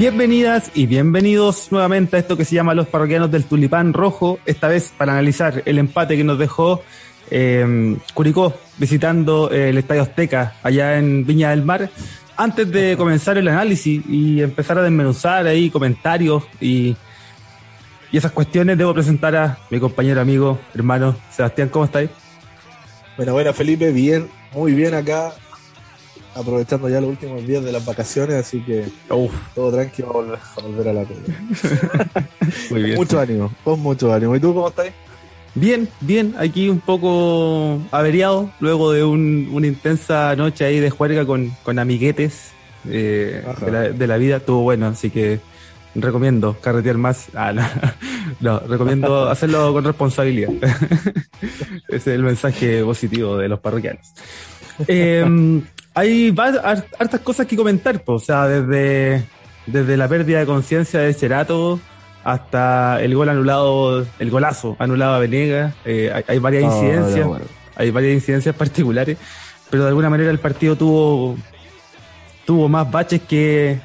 Bienvenidas y bienvenidos nuevamente a esto que se llama Los Parroquianos del Tulipán Rojo, esta vez para analizar el empate que nos dejó eh, Curicó visitando el Estadio Azteca allá en Viña del Mar. Antes de comenzar el análisis y empezar a desmenuzar ahí comentarios y, y esas cuestiones, debo presentar a mi compañero, amigo, hermano Sebastián. ¿Cómo estáis? Bueno, bueno, Felipe, bien, muy bien acá, aprovechando ya los últimos días de las vacaciones, así que Uf, todo tranquilo a volver, a volver a la tele. muy bien. mucho ánimo, con mucho ánimo. ¿Y tú cómo estás? Bien, bien, aquí un poco averiado, luego de un- una intensa noche ahí de juerga con, con amiguetes eh, de, la, de la vida, estuvo bueno, así que recomiendo carretear más. Ah, no, no, recomiendo hacerlo con responsabilidad. Ese es el mensaje positivo de los parroquianos. Eh, hay hartas cosas que comentar, pues, o sea, desde, desde la pérdida de conciencia de Cerato hasta el gol anulado, el golazo anulado a Venegas. Eh, hay, hay varias incidencias, hay varias incidencias particulares, pero de alguna manera el partido tuvo tuvo más baches que,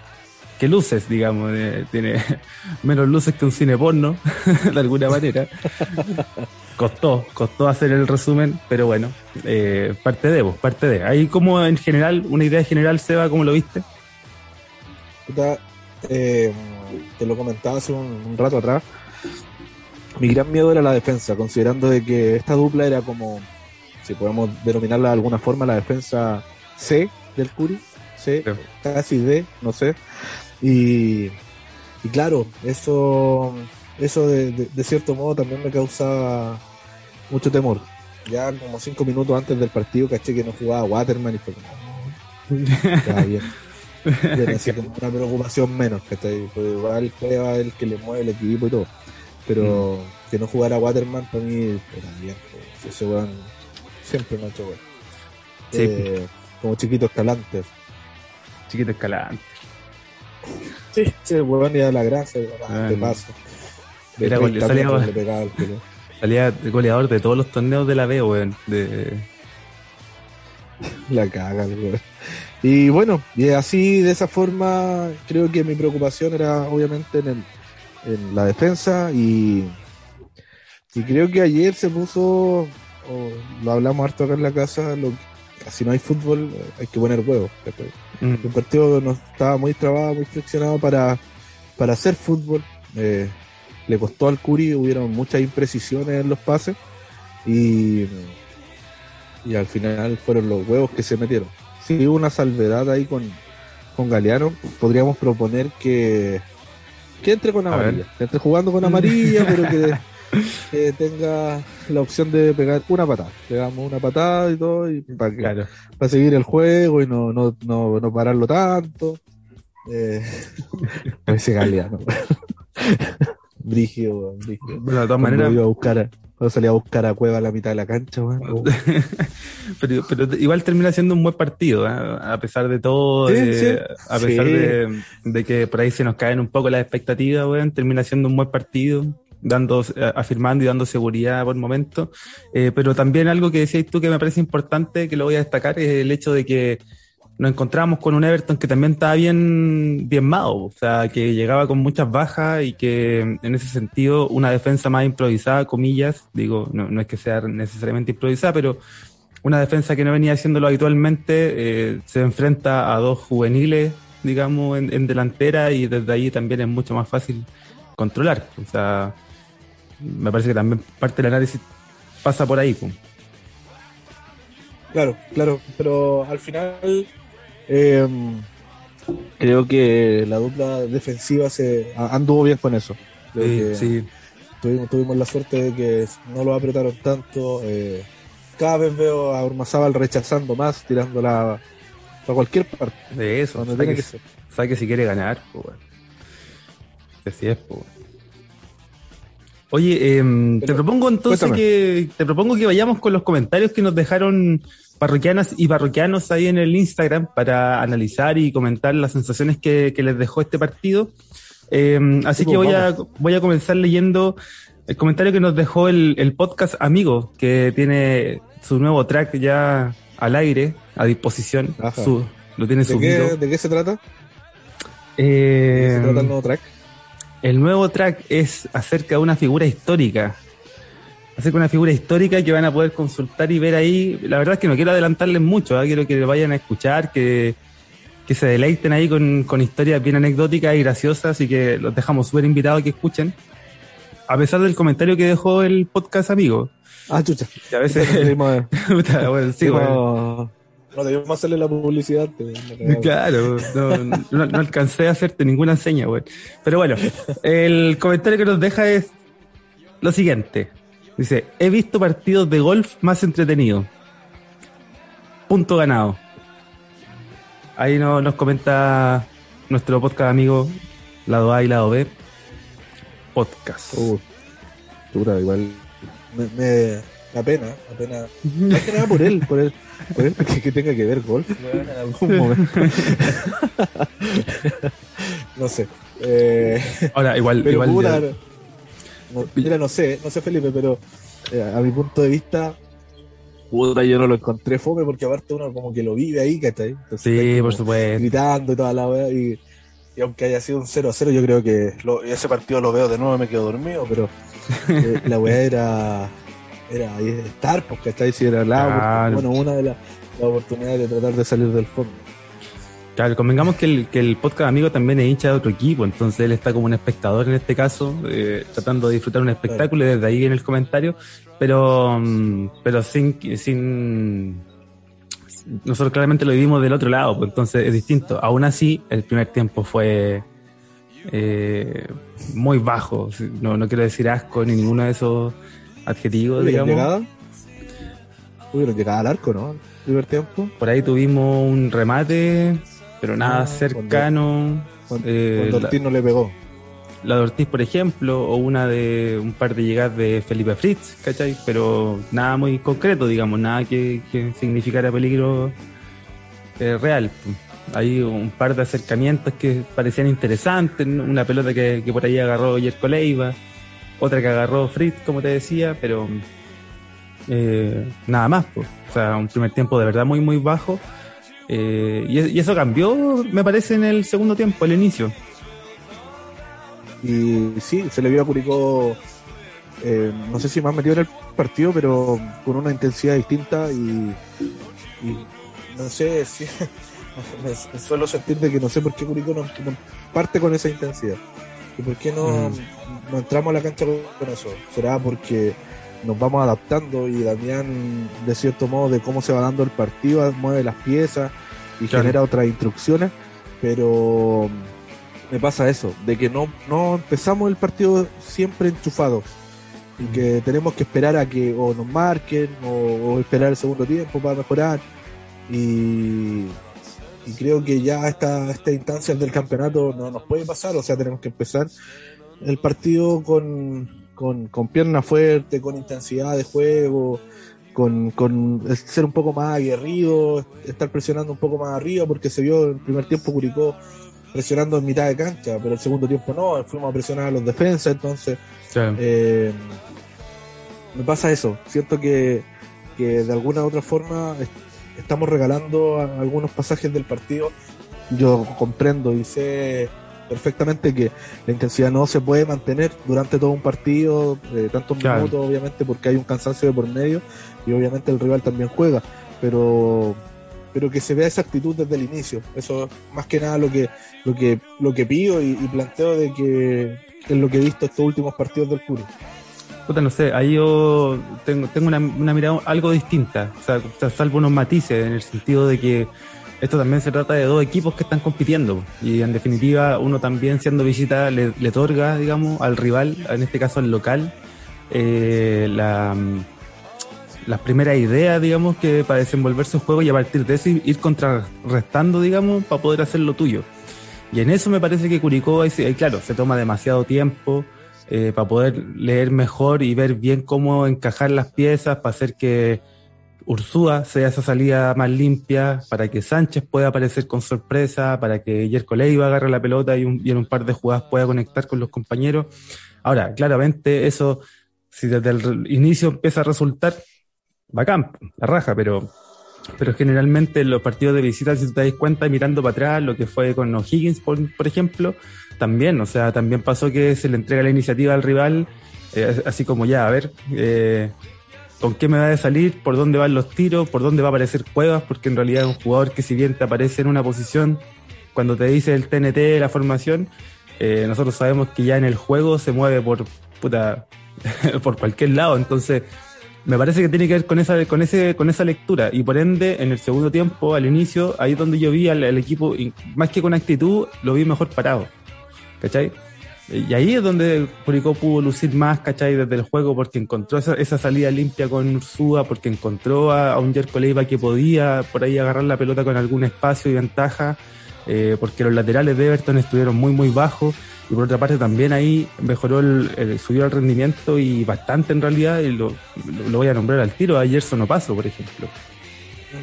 que luces, digamos. eh, tiene menos luces que un cine porno, de alguna manera. Costó, costó hacer el resumen, pero bueno, eh, parte de vos, parte de. Ahí como en general, una idea general, Seba, ¿cómo lo viste? Eh, te lo comentaba hace un, un rato atrás. Mi gran miedo era la defensa, considerando de que esta dupla era como, si podemos denominarla de alguna forma, la defensa C del Curi, C, Sí. casi D, no sé. Y, y claro, eso, eso de, de- de cierto modo también me causa mucho temor. Ya como cinco minutos antes del partido caché que no jugaba Waterman y fue como, ya bien. Bien, así como una preocupación menos, ¿cachai? Porque igual juega el que le mueve el equipo y todo. Pero que no jugara Waterman para mí era bien. pues, Ese weón siempre me ha hecho bueno. Sí. Eh, como chiquito escalante. Chiquito escalante. Sí, sí, el weón da la gracia, Ah, te no. pasa. De Era 30 salía- le pegaba goleador de todos los torneos de la B, weón. De... La caga, el weón. Y bueno, y así de esa forma, creo que mi preocupación era obviamente en, el, en la defensa y, y creo que ayer se puso, o lo hablamos harto acá en la casa, lo, si no hay fútbol hay que poner huevos. ¿cachai? Mm, El partido no estaba muy trabado, muy flexionado para, para hacer fútbol. Eh, le costó al Curi, hubieron muchas imprecisiones en los pases y, y al final fueron los huevos que se metieron. Si hubo una salvedad ahí con, con Galeano, podríamos proponer que, que entre con amarilla, que entre jugando con amarilla, pero que, que tenga la opción de pegar una patada. Le damos una patada y todo, y para que Claro. para seguir el juego y no, no, no, no pararlo tanto. Eh, ese Galeano. Brígido, weón, brígido. Bueno, de todas maneras, iba a buscar a, cuando salía a buscar a Cueva a la mitad de la cancha, pero, pero igual termina siendo un buen partido, ¿eh? a pesar de todo, Sí, eh, sí. a pesar Sí. de, de que por ahí se nos caen un poco las expectativas, weón, termina siendo un buen partido, dando, eh, afirmando y dando seguridad por momentos. Eh, pero también algo que decías tú que me parece importante, que lo voy a destacar, es el hecho de que nos encontramos con un Everton que también estaba bien diezmado, o sea, que llegaba con muchas bajas y que en ese sentido una defensa más improvisada, comillas, digo, no, no es que sea necesariamente improvisada, pero una defensa que no venía haciéndolo habitualmente, eh, se enfrenta a dos juveniles, digamos, en, en delantera y desde ahí también es mucho más fácil controlar. O sea, me parece que también parte del análisis pasa por ahí. pues. Claro, claro, pero al final eh, creo que la dupla defensiva se anduvo bien con eso. Creo Sí, que sí. Tuvimos, tuvimos la suerte de que no lo apretaron tanto. eh, cada vez veo a Urmazábal rechazando más, tirándola a cualquier parte. De eso, Donde sabe tiene que, que ser. sabe que si quiere ganar, pues bueno. Así es, pues. Oye, em, te Pero, propongo entonces cuéntame. que te propongo que vayamos con los comentarios que nos dejaron parroquianas y parroquianos ahí en el Instagram para analizar y comentar las sensaciones que, que les dejó este partido. Em, así Sí, que pues, voy a, voy a comenzar leyendo el comentario que nos dejó el, el podcast Amigo, que tiene su nuevo track ya al aire, a disposición. Ajá. Su, lo tiene ¿De subido. qué, ¿De qué se trata? Eh, ¿Se trata el nuevo track? El nuevo track es acerca de una figura histórica. Acerca de una figura histórica que van a poder consultar y ver ahí. La verdad es que no quiero adelantarles mucho, ¿eh? quiero que vayan a escuchar, que, que se deleiten ahí con, con historias bien anecdóticas y graciosas y que los dejamos súper invitados a que escuchen. A pesar del comentario que dejó el podcast amigo. Ah, chucha. Que a veces... Bueno, sí, bueno. No debíamos hacerle la publicidad. Claro, no, no, no, alcancé a hacerte ninguna seña, güey. Pero bueno, el comentario que nos deja es lo siguiente. Dice, he visto partidos de golf más entretenidos. Punto ganado. Ahí no, nos comenta nuestro podcast amigo, lado A y lado B. Podcast. Uh, dura, igual. Me, me, la pena, la pena. Más que nada por él, por él, por él que, que tenga que ver golf en algún momento. no sé. Eh, Ahora, igual. pero igual puta, ya- no, mira, no sé, no sé Felipe, pero eh, a mi punto de vista, puta, yo no lo encontré fome porque aparte uno como que lo vive ahí, ¿cachai? Entonces, Sí, está por supuesto. Gritando y toda la weá y, y aunque haya sido un 0 a 0, yo creo que lo- ese partido lo veo de nuevo y me quedo dormido, pero eh, la weá era, era estar, pues, ¿cachai? Si era la, Claro. bueno, una de las las oportunidades de tratar de salir del fondo. Claro, convengamos que el, que el podcast amigo también es hincha de otro equipo, entonces él está como un espectador en este caso, eh, tratando de disfrutar un espectáculo y desde ahí en el comentario, pero, mm, pero sin, sin, nosotros claramente lo vivimos del otro lado, pues entonces es distinto. Aún así, el primer tiempo fue eh, muy bajo, no, no quiero decir asco ni ninguno de esos adjetivos, ¿Hubieron digamos. llegada? Hubieron llegada al arco, ¿no? El primer tiempo. Por ahí tuvimos un remate, pero nada cercano. Cuando, Eh, cuando la- Ortiz no le pegó. la de Ortiz, por ejemplo, o una de un par de llegadas de Felipe Fritz, ¿cachai? Pero nada muy concreto, digamos, nada que, que significara peligro eh, real. Hay un par de acercamientos que parecían interesantes, una pelota que, que por ahí agarró Yerko Leiva, otra que agarró Fritz, como te decía, pero eh, nada más. pues. O sea, un primer tiempo de verdad muy, muy bajo. Eh, y, y eso cambió, me parece, en el segundo tiempo, el inicio. Y sí, se le vio a Curicó, eh, no sé si más metido en el partido, pero con una intensidad distinta y, y no sé si me, me suelo sentir de que no sé por qué Curicó no, no parte con esa intensidad. ¿Y por qué no, no entramos a la cancha con eso? ¿Será porque nos vamos adaptando y Damián, de cierto modo, de cómo se va dando el partido, mueve las piezas y Claro. genera otras instrucciones? Pero me pasa eso, de que no, no empezamos el partido siempre enchufados y que tenemos que esperar a que o nos marquen o, o esperar el segundo tiempo para mejorar y, y creo que ya esta, esta instancia del campeonato no nos puede pasar, o sea, tenemos que empezar el partido con, con, con pierna fuerte, con intensidad de juego, con, con ser un poco más aguerrido, estar presionando un poco más arriba, porque se vio en el primer tiempo Curicó presionando en mitad de cancha, pero el segundo tiempo no, fuimos a presionar a los defensas, entonces eh, me pasa eso, siento que, que de alguna u otra forma est- estamos regalando algunos pasajes del partido, yo comprendo y sé perfectamente que la intensidad no se puede mantener durante todo un partido, eh, tantos Claro. minutos obviamente porque hay un cansancio de por medio y obviamente el rival también juega, pero pero que se vea esa actitud desde el inicio, eso es más que nada lo que lo que lo que pido y, y planteo de que es lo que he visto estos últimos partidos del Curi. Puta, no sé, ahí yo tengo, tengo una, una mirada algo distinta, o sea, o sea, salvo unos matices en el sentido de que esto también se trata de dos equipos que están compitiendo y en definitiva uno también siendo visita le, otorga, digamos, al rival, en este caso al local, eh, la, las primeras ideas, digamos, que para desenvolverse un juego y a partir de eso ir contrarrestando, digamos, para poder hacer lo tuyo. Y en eso me parece que Curicó, claro, se toma demasiado tiempo eh, para poder leer mejor y ver bien cómo encajar las piezas, para hacer que Ursúa sea esa salida más limpia, para que Sánchez pueda aparecer con sorpresa, para que Yerko Leiva agarre la pelota y, un- en un par de jugadas pueda conectar con los compañeros. Ahora, claramente eso, si desde el inicio empieza a resultar, bacán, la raja, pero pero generalmente en los partidos de visita, si te das cuenta, mirando para atrás, lo que fue con O'Higgins, por, por ejemplo, también, o sea, también pasó que se le entrega la iniciativa al rival, eh, así como ya, a ver, eh, con qué me va a salir, por dónde van los tiros, por dónde va a aparecer Cuevas, porque en realidad es un jugador que si bien te aparece en una posición, cuando te dice el TNT, la formación, eh, nosotros sabemos que ya en el juego se mueve por puta, por cualquier lado, entonces me parece que tiene que ver con esa, con ese, con esa lectura. Y por ende, en el segundo tiempo, al inicio, ahí es donde yo vi al, equipo, más que con actitud, lo vi mejor parado. ¿Cachai? Y ahí es donde Curicó pudo lucir más, ¿cachai? Desde el juego, porque encontró esa, salida limpia con Ursúa, porque encontró a, un Jerko Leiva que podía por ahí agarrar la pelota con algún espacio y ventaja, eh, porque los laterales de Everton estuvieron muy, muy bajos. Y por otra parte también ahí mejoró el, subió el rendimiento y bastante en realidad, y lo, lo, voy a nombrar al tiro, a Gerson Opaso, por ejemplo.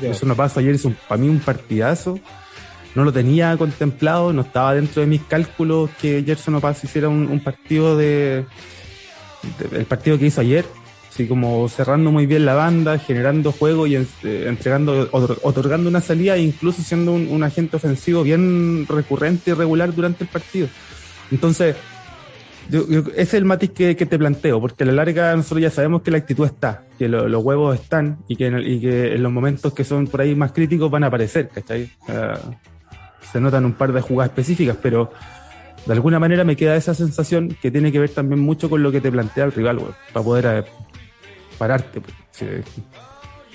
Gerson Opaso ayer hizo para mí un partidazo, no lo tenía contemplado, no estaba dentro de mis cálculos que Gerson Opaso hiciera un, partido de, el partido que hizo ayer, así como cerrando muy bien la banda, generando juego y eh, entregando, otorgando una salida e incluso siendo un, agente ofensivo bien recurrente y regular durante el partido. Entonces, ese es el matiz que, te planteo, porque a la larga nosotros ya sabemos que la actitud está, que los huevos están y que, en los momentos que son por ahí más críticos van a aparecer, ¿cachai? Se notan un par de jugadas específicas, pero de alguna manera me queda esa sensación que tiene que ver también mucho con lo que te plantea el rival, para poder eh, pararte. Pues,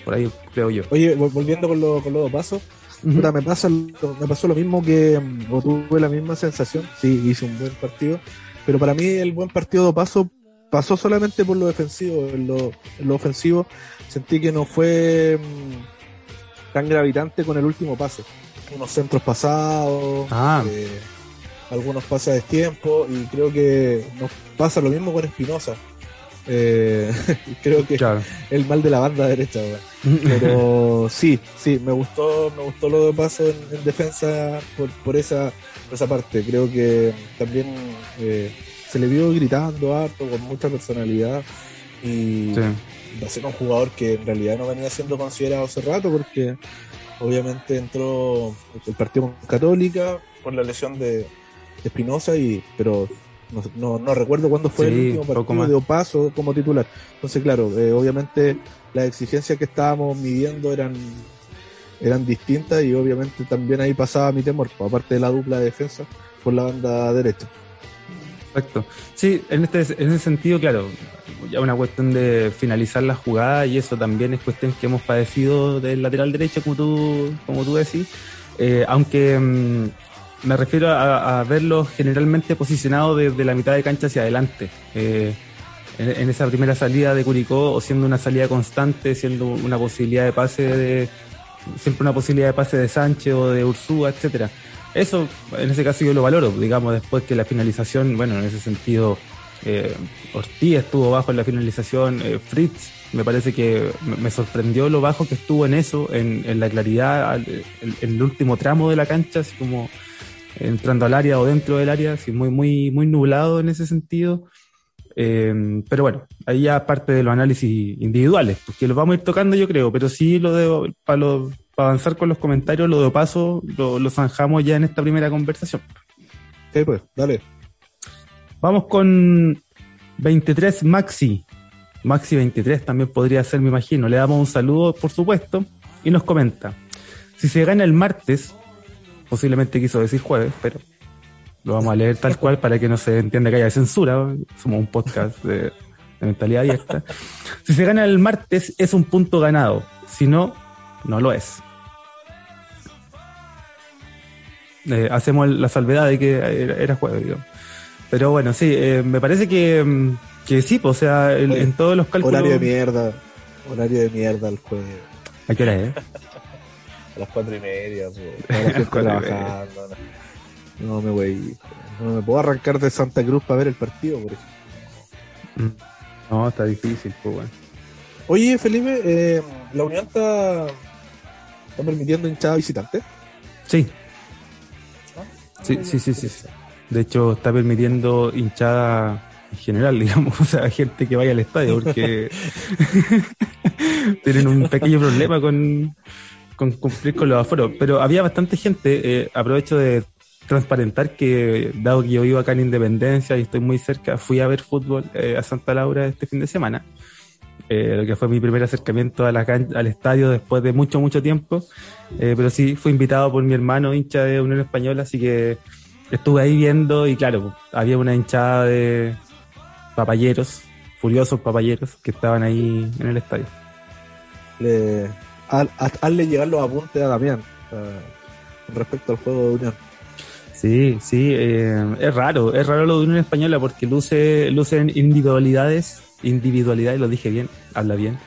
por ahí creo yo. Oye, volviendo con, lo, con los dos pasos, me, pasa, me pasó lo mismo que, mm, o tuve la misma sensación, sí, hice un buen partido, pero para mí el buen partido de paso pasó solamente por lo defensivo, en lo, ofensivo sentí que no fue mm, tan gravitante con el último pase. Unos centros pasados, ah. eh, algunos pases de tiempo, y creo que nos pasa lo mismo con Espinosa. Eh, creo que el mal de la banda derecha, pero sí, sí, me gustó, me gustó lo de paso en, defensa por, por, esa, por esa parte. Creo que también eh, se le vio gritando harto, con mucha personalidad y va a ser un jugador que en realidad no venía siendo considerado hace rato porque obviamente entró el partido con Católica por la lesión de Espinosa y pero no, no, recuerdo cuándo fue el último partido de Opaso como titular. Entonces, claro, eh, obviamente las exigencias que estábamos midiendo eran, eran distintas y obviamente también ahí pasaba mi temor, pues, aparte de la dupla de defensa por la banda derecha. Exacto. Sí, en, este, en ese sentido, claro, ya una cuestión de finalizar la jugada y eso también es cuestión que hemos padecido del lateral derecho, como tú, como tú decís. Eh, aunque mm, me refiero a, verlos generalmente posicionados desde la mitad de cancha hacia adelante. Eh, en, esa primera salida de Curicó, o siendo una salida constante, siendo una posibilidad de pase de. siempre una posibilidad de pase de Sánchez o de Ursúa, etcétera. Eso, en ese caso, yo lo valoro, digamos, después que la finalización, bueno, en ese sentido, eh, Ortiz estuvo bajo en la finalización, eh, Fritz me parece que me sorprendió lo bajo que estuvo en eso, en, la claridad, en, el último tramo de la cancha, así como entrando al área o dentro del área, así muy, muy, muy nublado en ese sentido. Eh, pero bueno, ahí ya parte de los análisis individuales, porque los vamos a ir tocando yo creo, pero sí lo de, para, avanzar con los comentarios, lo de paso, lo, zanjamos ya en esta primera conversación. Sí, pues, dale. Vamos con 23 Maxi. Maxi 23 también podría ser, me imagino. Le damos un saludo, por supuesto, y nos comenta. Si se gana el martes, posiblemente quiso decir jueves, pero lo vamos a leer tal cual para que no se entienda que haya censura. Somos un podcast de, mentalidad abierta. Si se gana el martes, es un punto ganado. Si no, no lo es. Eh, hacemos la salvedad de que era, jueves, digamos. Pero bueno, sí, eh, me parece que, mm, que sí, pues, o sea, en, todos los cálculos. Horario de mierda. Horario de mierda el jueves. ¿A qué hora es? a las cuatro y media, trabajando. No, me voy. No me puedo arrancar de Santa Cruz para ver el partido, por ejemplo. Mm. No, está difícil, pues bueno. Oye, Felipe, eh, ¿la Unión está, está permitiendo hinchada visitante? Sí. Sí, sí, sí, sí, De hecho, está permitiendo hinchada en general, digamos, o sea, gente que vaya al estadio, porque tienen un pequeño problema con, cumplir con los aforos. Pero había bastante gente, eh, aprovecho de transparentar que, dado que yo vivo acá en Independencia y estoy muy cerca, fui a ver fútbol eh, a Santa Laura este fin de semana. Eh, lo que fue mi primer acercamiento a la al estadio después de mucho, mucho tiempo. Pero sí, fui invitado por mi hermano, hincha de Unión Española, así que estuve ahí viendo y claro, había una hinchada de papayeros, furiosos papayeros, que estaban ahí en el estadio. Le, hazle llegar los apuntes a Damián uh, respecto al juego de Unión. Sí, sí, eh, es raro, es raro lo de Unión Española porque luce, lucen individualidades, individualidades, lo dije bien, habla bien,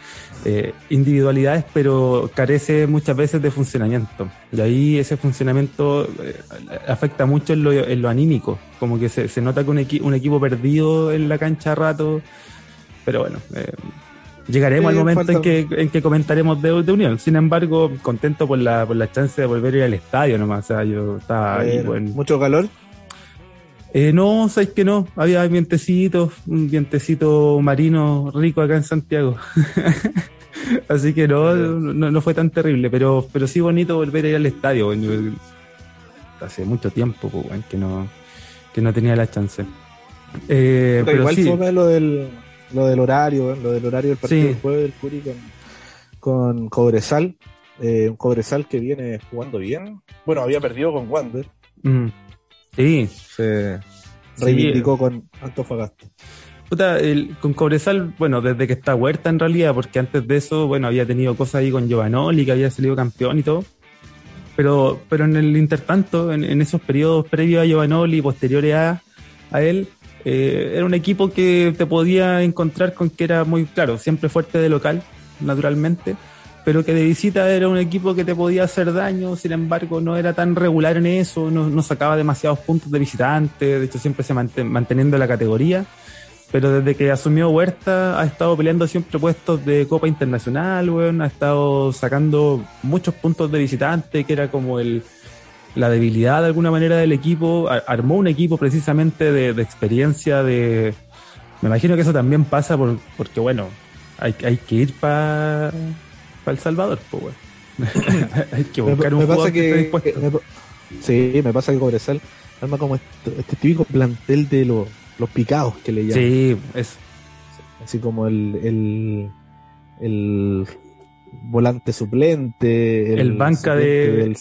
eh, individualidades, pero carece muchas veces de funcionamiento. Y ahí ese funcionamiento eh, afecta mucho en lo, en lo, anímico, como que se, se nota que un, equi un, equipo perdido en la cancha a rato, pero bueno, eh, llegaremos al momento en, que, en que comentaremos de, de, Unión. Sin embargo, contento por la, por la chance de volver a ir al estadio nomás, o sea, yo estaba ahí, bueno. ¿Mucho calor? Eh, no, sabéis que no, había vientecito, un vientecito marino rico acá en Santiago. Así que no, no, no, fue tan terrible, pero, pero sí bonito volver a ir al estadio. Bueno, hace mucho tiempo pues, bueno, que no que no tenía la chance. Eh, pero, igual sí. fue lo del, lo del horario, lo del horario del partido sí. del jueves del Curi con, con Cobresal. Eh, un Cobresal que viene jugando bien. Bueno, había perdido con Wander. Mm. Sí. Se reivindicó sí. con Antofagasta. Puta, el, con Cobresal, bueno, desde que está Huerta en realidad, porque antes de eso, bueno, había tenido cosas ahí con Giovanoli, que había salido campeón y todo. Pero, pero en el intertanto, en, en esos periodos previos a Giovanoli y posteriores a, a él, eh, era un equipo que te podía encontrar con que era muy claro, siempre fuerte de local, naturalmente, pero que de visita era un equipo que te podía hacer daño, sin embargo no era tan regular en eso, no, sacaba demasiados puntos de visitante, de hecho siempre se manten, manteniendo la categoría, pero desde que asumió Huerta ha estado peleando siempre puestos de Copa Internacional, bueno, ha estado sacando muchos puntos de visitante, que era como el, la debilidad de alguna manera del equipo, armó un equipo precisamente de, experiencia, de... Me imagino que eso también pasa por, porque, bueno, hay, hay que ir para pa El Salvador, pues, bueno. hay que buscar me, un me jugador que, que, esté dispuesto. que me, sí, me pasa que Cobresal arma como este, este típico plantel de los, los picados que le llaman. Sí, es... Así como el, el, el volante suplente, el, el banca suplente de... Del,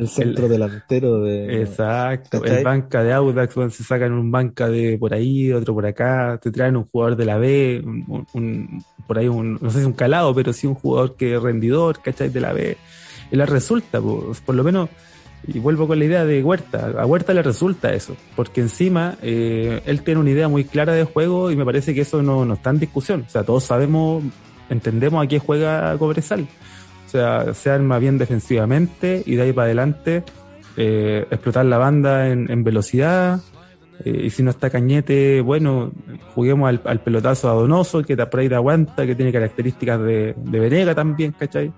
el centro el, delantero de. Exacto, ¿cachai? el banca de Audax, donde se sacan un banca de por ahí, otro por acá, te traen un jugador de la B, un, un, por ahí un, no sé si un calado, pero sí un jugador que es rendidor, ¿cachai? De la B. Y le resulta, pues, por lo menos, y vuelvo con la idea de Huerta, a Huerta le resulta eso, porque encima eh, él tiene una idea muy clara de juego y me parece que eso no, no está en discusión. O sea, todos sabemos, entendemos a qué juega Cobresal. O sea, se arma bien defensivamente y de ahí para adelante eh, explotar la banda en, velocidad. Eh, y si no está Cañete, bueno, juguemos al, al, pelotazo a Donoso, que por ahí te aguanta, que tiene características de, de Venega también, ¿cachai?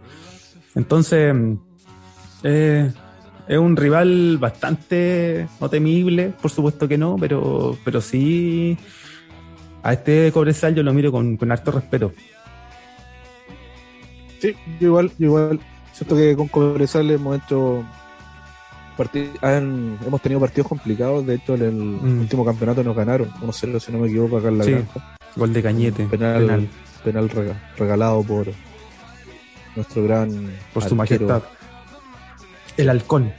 Entonces, eh, es un rival bastante no temible, por supuesto que no, pero, pero sí a este Cobresal yo lo miro con, con harto respeto. Sí, yo igual, yo igual. Siento que con Cobresal hemos hecho han, hemos tenido partidos complicados. De hecho, en el mm. último campeonato nos ganaron 1-0, si no me equivoco, acá en la sí, granja. Gol de Cañete. Penal, penal. penal rega, regalado por nuestro gran. Por su arquero. majestad. El halcón.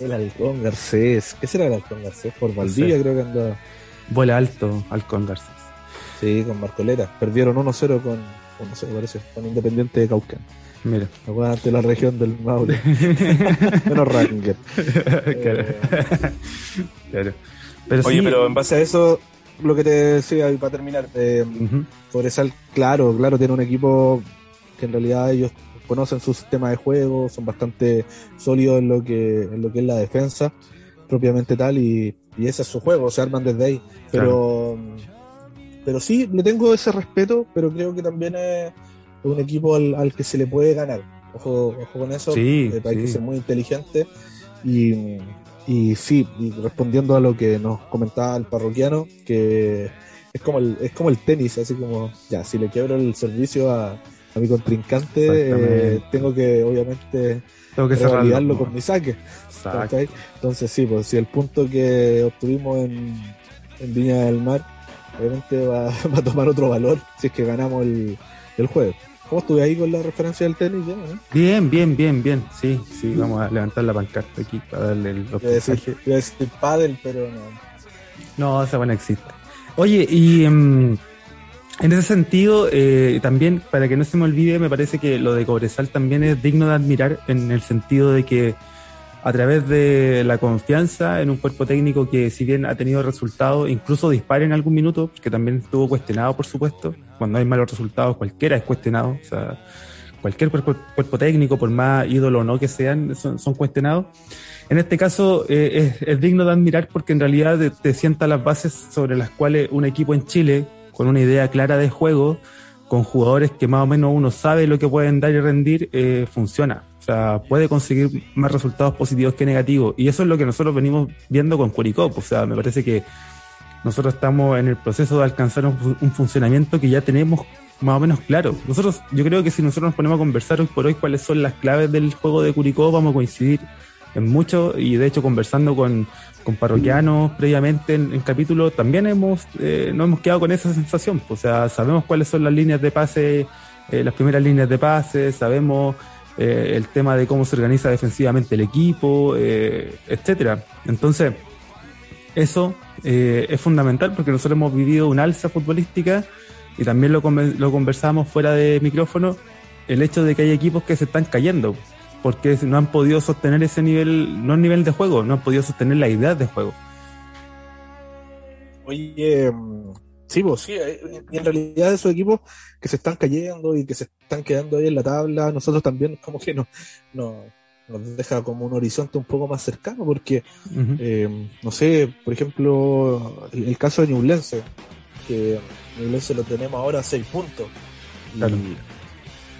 El halcón Garcés. ¿Qué será el halcón Garcés? Por Valdivia, sí. creo que andaba. Vuela alto, halcón Garcés. Sí, con Marcolera. Perdieron 1-0 con no sé, parece, con Independiente de Caucán. Mira. Acuérdate la región del Maule. Menos Ranger. claro. Eh, claro. Pero Oye, sí, pero en base a eso, lo que te decía, para terminar, eh, uh -huh. Claro, claro, tiene un equipo que en realidad ellos conocen su sistema de juego, son bastante sólidos en lo que, en lo que es la defensa, propiamente tal, y, y ese es su juego, se arman desde ahí. Pero. Claro pero sí, le tengo ese respeto, pero creo que también es un equipo al, al que se le puede ganar. Ojo, ojo con eso, sí, eh, hay sí. que ser muy inteligente. Y, y sí, y respondiendo a lo que nos comentaba el parroquiano, que es como el, es como el tenis, así como, ya, si le quiebro el servicio a, a mi contrincante, eh, tengo que obviamente tengo que con mi saque. Entonces sí, pues si el punto que obtuvimos en, en Viña del Mar, obviamente va, a tomar otro valor si es que ganamos el, el jueves. ¿Cómo estuve ahí con la referencia del tenis? Ya, Bien, bien, bien, bien. Sí, sí, vamos a levantar la pancarta aquí para darle el Voy a decir, voy a decir pádel, pero no. No, esa buena existe. Oye, y em, en ese sentido, eh, también, para que no se me olvide, me parece que lo de Cobresal también es digno de admirar en el sentido de que a través de la confianza en un cuerpo técnico que si bien ha tenido resultados, incluso dispara en algún minuto, que también estuvo cuestionado, por supuesto, cuando hay malos resultados cualquiera es cuestionado, o sea, cualquier cuerpo, técnico, por más ídolo o no que sean, son, cuestionados. En este caso eh, es, digno de admirar porque en realidad te sienta las bases sobre las cuales un equipo en Chile, con una idea clara de juego, con jugadores que más o menos uno sabe lo que pueden dar y rendir, eh, funciona. Sea, puede conseguir más resultados positivos que negativos. Y eso es lo que nosotros venimos viendo con Curicop. O sea, me parece que nosotros estamos en el proceso de alcanzar un, funcionamiento que ya tenemos más o menos claro. Nosotros, yo creo que si nosotros nos ponemos a conversar hoy por hoy cuáles son las claves del juego de Curicó, vamos a coincidir en mucho y de hecho conversando con, con parroquianos previamente en, en capítulo, también hemos, eh, nos hemos quedado con esa sensación. O sea, sabemos cuáles son las líneas de pase, eh, las primeras líneas de pase, sabemos eh, el tema de cómo se organiza defensivamente el equipo, etcétera. Entonces, eso es fundamental porque nosotros hemos vivido una alza futbolística y también lo, lo conversamos fuera de micrófono, el hecho de que hay equipos que se están cayendo porque no han podido sostener ese nivel, no el nivel de juego, no han podido sostener la idea de juego. Oye, mm, sí, vos, sí, eh, y en realidad esos equipos que se están cayendo y que se están quedando ahí en la tabla, nosotros también como que nos, nos, deja como un horizonte un poco más cercano, porque, eh, no sé, por ejemplo, el, caso de Ñublense, que Ñublense lo tenemos ahora a seis puntos.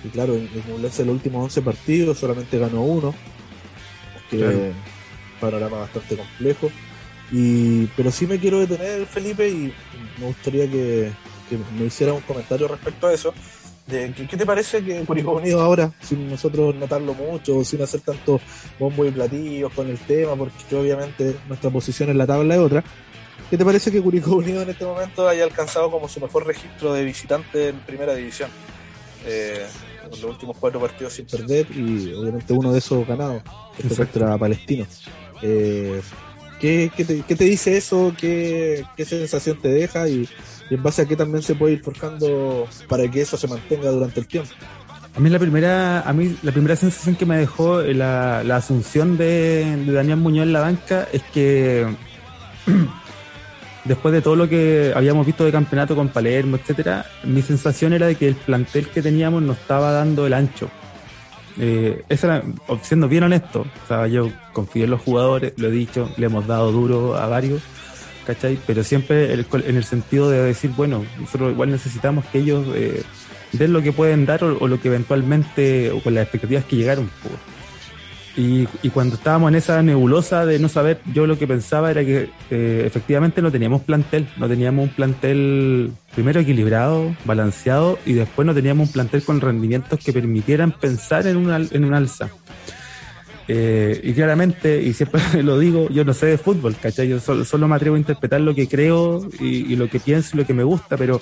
Y claro, en Ñublense los últimos 11 partidos solamente ganó uno, que es un panorama bastante complejo. Y, pero sí me quiero detener, Felipe, y me gustaría que, me hiciera un comentario respecto a eso. De, ¿qué, te parece que Curicó Unido ahora, sin nosotros notarlo mucho, sin hacer tanto bombo y platillos con el tema, porque obviamente nuestra posición en la tabla es otra, ¿qué te parece que Curicó Unido en este momento haya alcanzado como su mejor registro de visitante en primera división? Eh, los últimos cuatro partidos sin perder y obviamente uno de esos ganados, este contra Palestino. Eh, ¿qué, te, dice eso? ¿Qué, sensación te deja? Y, en base a qué también se puede ir forjando para que eso se mantenga durante el tiempo. A mí la primera, a mí la primera sensación que me dejó la, la asunción de, de Daniel Muñoz en la banca es que después de todo lo que habíamos visto de campeonato con Palermo, etcétera, mi sensación era de que el plantel que teníamos no estaba dando el ancho. Eh, era, siendo bien honesto, o sea, yo confío en los jugadores, lo he dicho, le hemos dado duro a varios, ¿cachai? Pero siempre en el sentido de decir, bueno, nosotros igual necesitamos que ellos eh, den lo que pueden dar o, lo que eventualmente, o con las expectativas que llegaron. Y, y, cuando estábamos en esa nebulosa de no saber, yo lo que pensaba era que eh, efectivamente no teníamos plantel, no teníamos un plantel primero equilibrado, balanceado y después no teníamos un plantel con rendimientos que permitieran pensar en un, en un alza. Eh, y claramente, y siempre lo digo, yo no sé de fútbol, ¿cachai? Yo solo, solo me atrevo a interpretar lo que creo y, y, lo que pienso y lo que me gusta, pero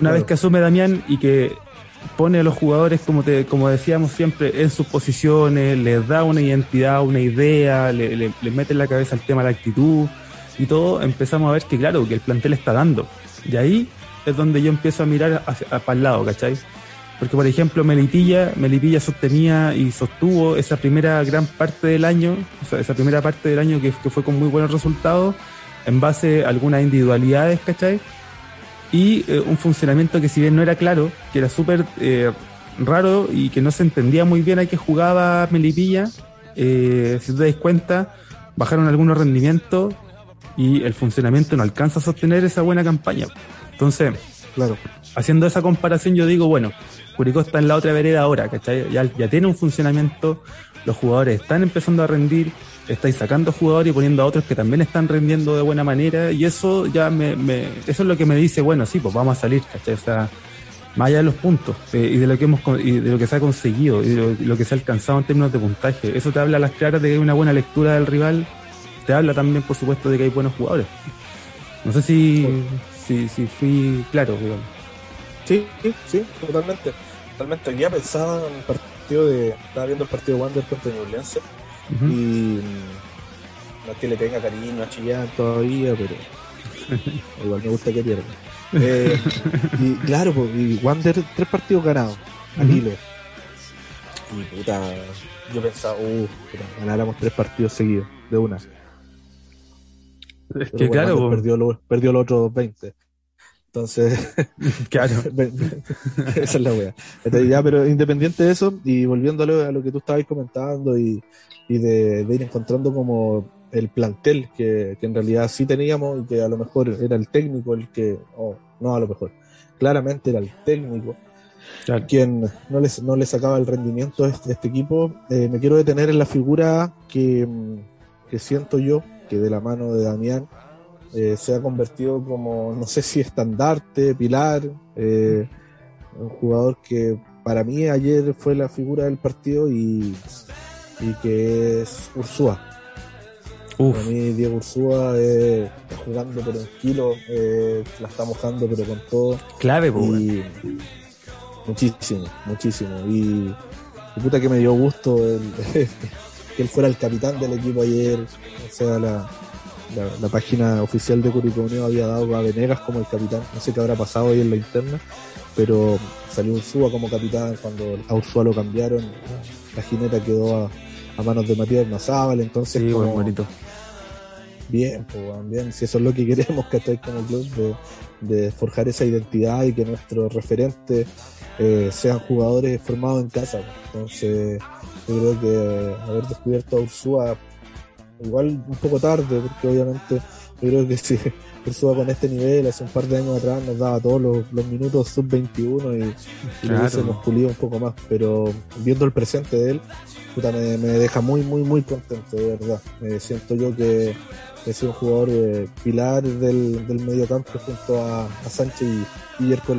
una vez que asume Damián y que pone a los jugadores, como, te, como decíamos siempre, en sus posiciones, les da una identidad, una idea, le, le, mete en la cabeza el tema de la actitud y todo, empezamos a ver que claro, que el plantel está dando. Y ahí es donde yo empiezo a mirar hacia, para el lado, ¿cachai? Porque, por ejemplo, Melipilla, Melipilla sostenía y sostuvo esa primera gran parte del año, esa primera parte del año que, que fue con muy buenos resultados, en base a algunas individualidades, ¿cachai? Y eh, un funcionamiento que si bien no era claro, que era súper eh, raro y que no se entendía muy bien a qué jugaba Melipilla, eh, si te das cuenta, bajaron algunos rendimientos y el funcionamiento no alcanza a sostener esa buena campaña. Entonces, claro, haciendo esa comparación yo digo, bueno, Curicó está en la otra vereda ahora, ¿cachai? Ya, ya tiene un funcionamiento, los jugadores están empezando a rendir, estáis sacando jugadores y poniendo a otros que también están rendiendo de buena manera y eso ya me, eso es lo que me dice, bueno, sí, pues vamos a salir, ¿cachai? O sea, más allá de los puntos eh, y de lo que hemos y de lo que se ha conseguido y lo, que se ha alcanzado en términos de puntaje. Eso te habla a las claras de que hay una buena lectura del rival, te habla también, por supuesto, de que hay buenos jugadores. No sé si, si, si fui claro, digamos. Sí, sí, totalmente. Totalmente. Ya pensaba en el partido de. Estaba viendo el partido de Wander contra Y no es que le tenga cariño a Chillán todavía, pero igual me gusta que pierda. Eh, y claro, pues, y Wander, tres partidos ganados al hilo. Y puta, yo pensaba, uh, ganáramos tres partidos seguidos, de una. Es que claro, perdió, lo, perdió los otros 20. Entonces, claro. esa es la wea. ya, pero independiente de eso, y volviéndole a lo que tú estabas comentando y, y de, ir encontrando como el plantel que, en realidad sí teníamos y que a lo mejor era el técnico el que, oh, no a lo mejor, claramente era el técnico quien no les, no le sacaba el rendimiento a este, este equipo. Eh, me quiero detener en la figura que, que siento yo que de la mano de Damián eh, se ha convertido como, no sé si estandarte, pilar, eh, un jugador que para mí ayer fue la figura del partido y, y que es Ursúa. Para mí Diego Ursúa eh, está jugando por un kilo, la está mojando pero con todo. Clave, pues. Muchísimo, muchísimo. Y, puta que me dio gusto que él fuera el capitán del equipo ayer. O sea, la, la, página oficial de Curicó Unido había dado a Venegas como el capitán. No sé qué habrá pasado ahí en la interna, pero salió Ursúa como capitán cuando a Ursúa lo cambiaron. La jineta quedó a, manos de Matías Mazábal, entonces sí, bonito. Bien, pues bien, si eso es lo que queremos que estéis como club, de, forjar esa identidad y que nuestros referentes eh, sean jugadores formados en casa. Entonces, yo creo que haber descubierto a Ursúa igual un poco tarde, porque obviamente yo creo que si Ursúa con este nivel hace un par de años atrás nos daba todos los, minutos sub 21 y, y lo hubiésemos pulido un poco más, pero viendo el presente de él, puta, me, deja muy, muy, muy contento, de verdad. siento yo que he sido un jugador eh, pilar del, del medio campo junto a, Sánchez y, y Yerko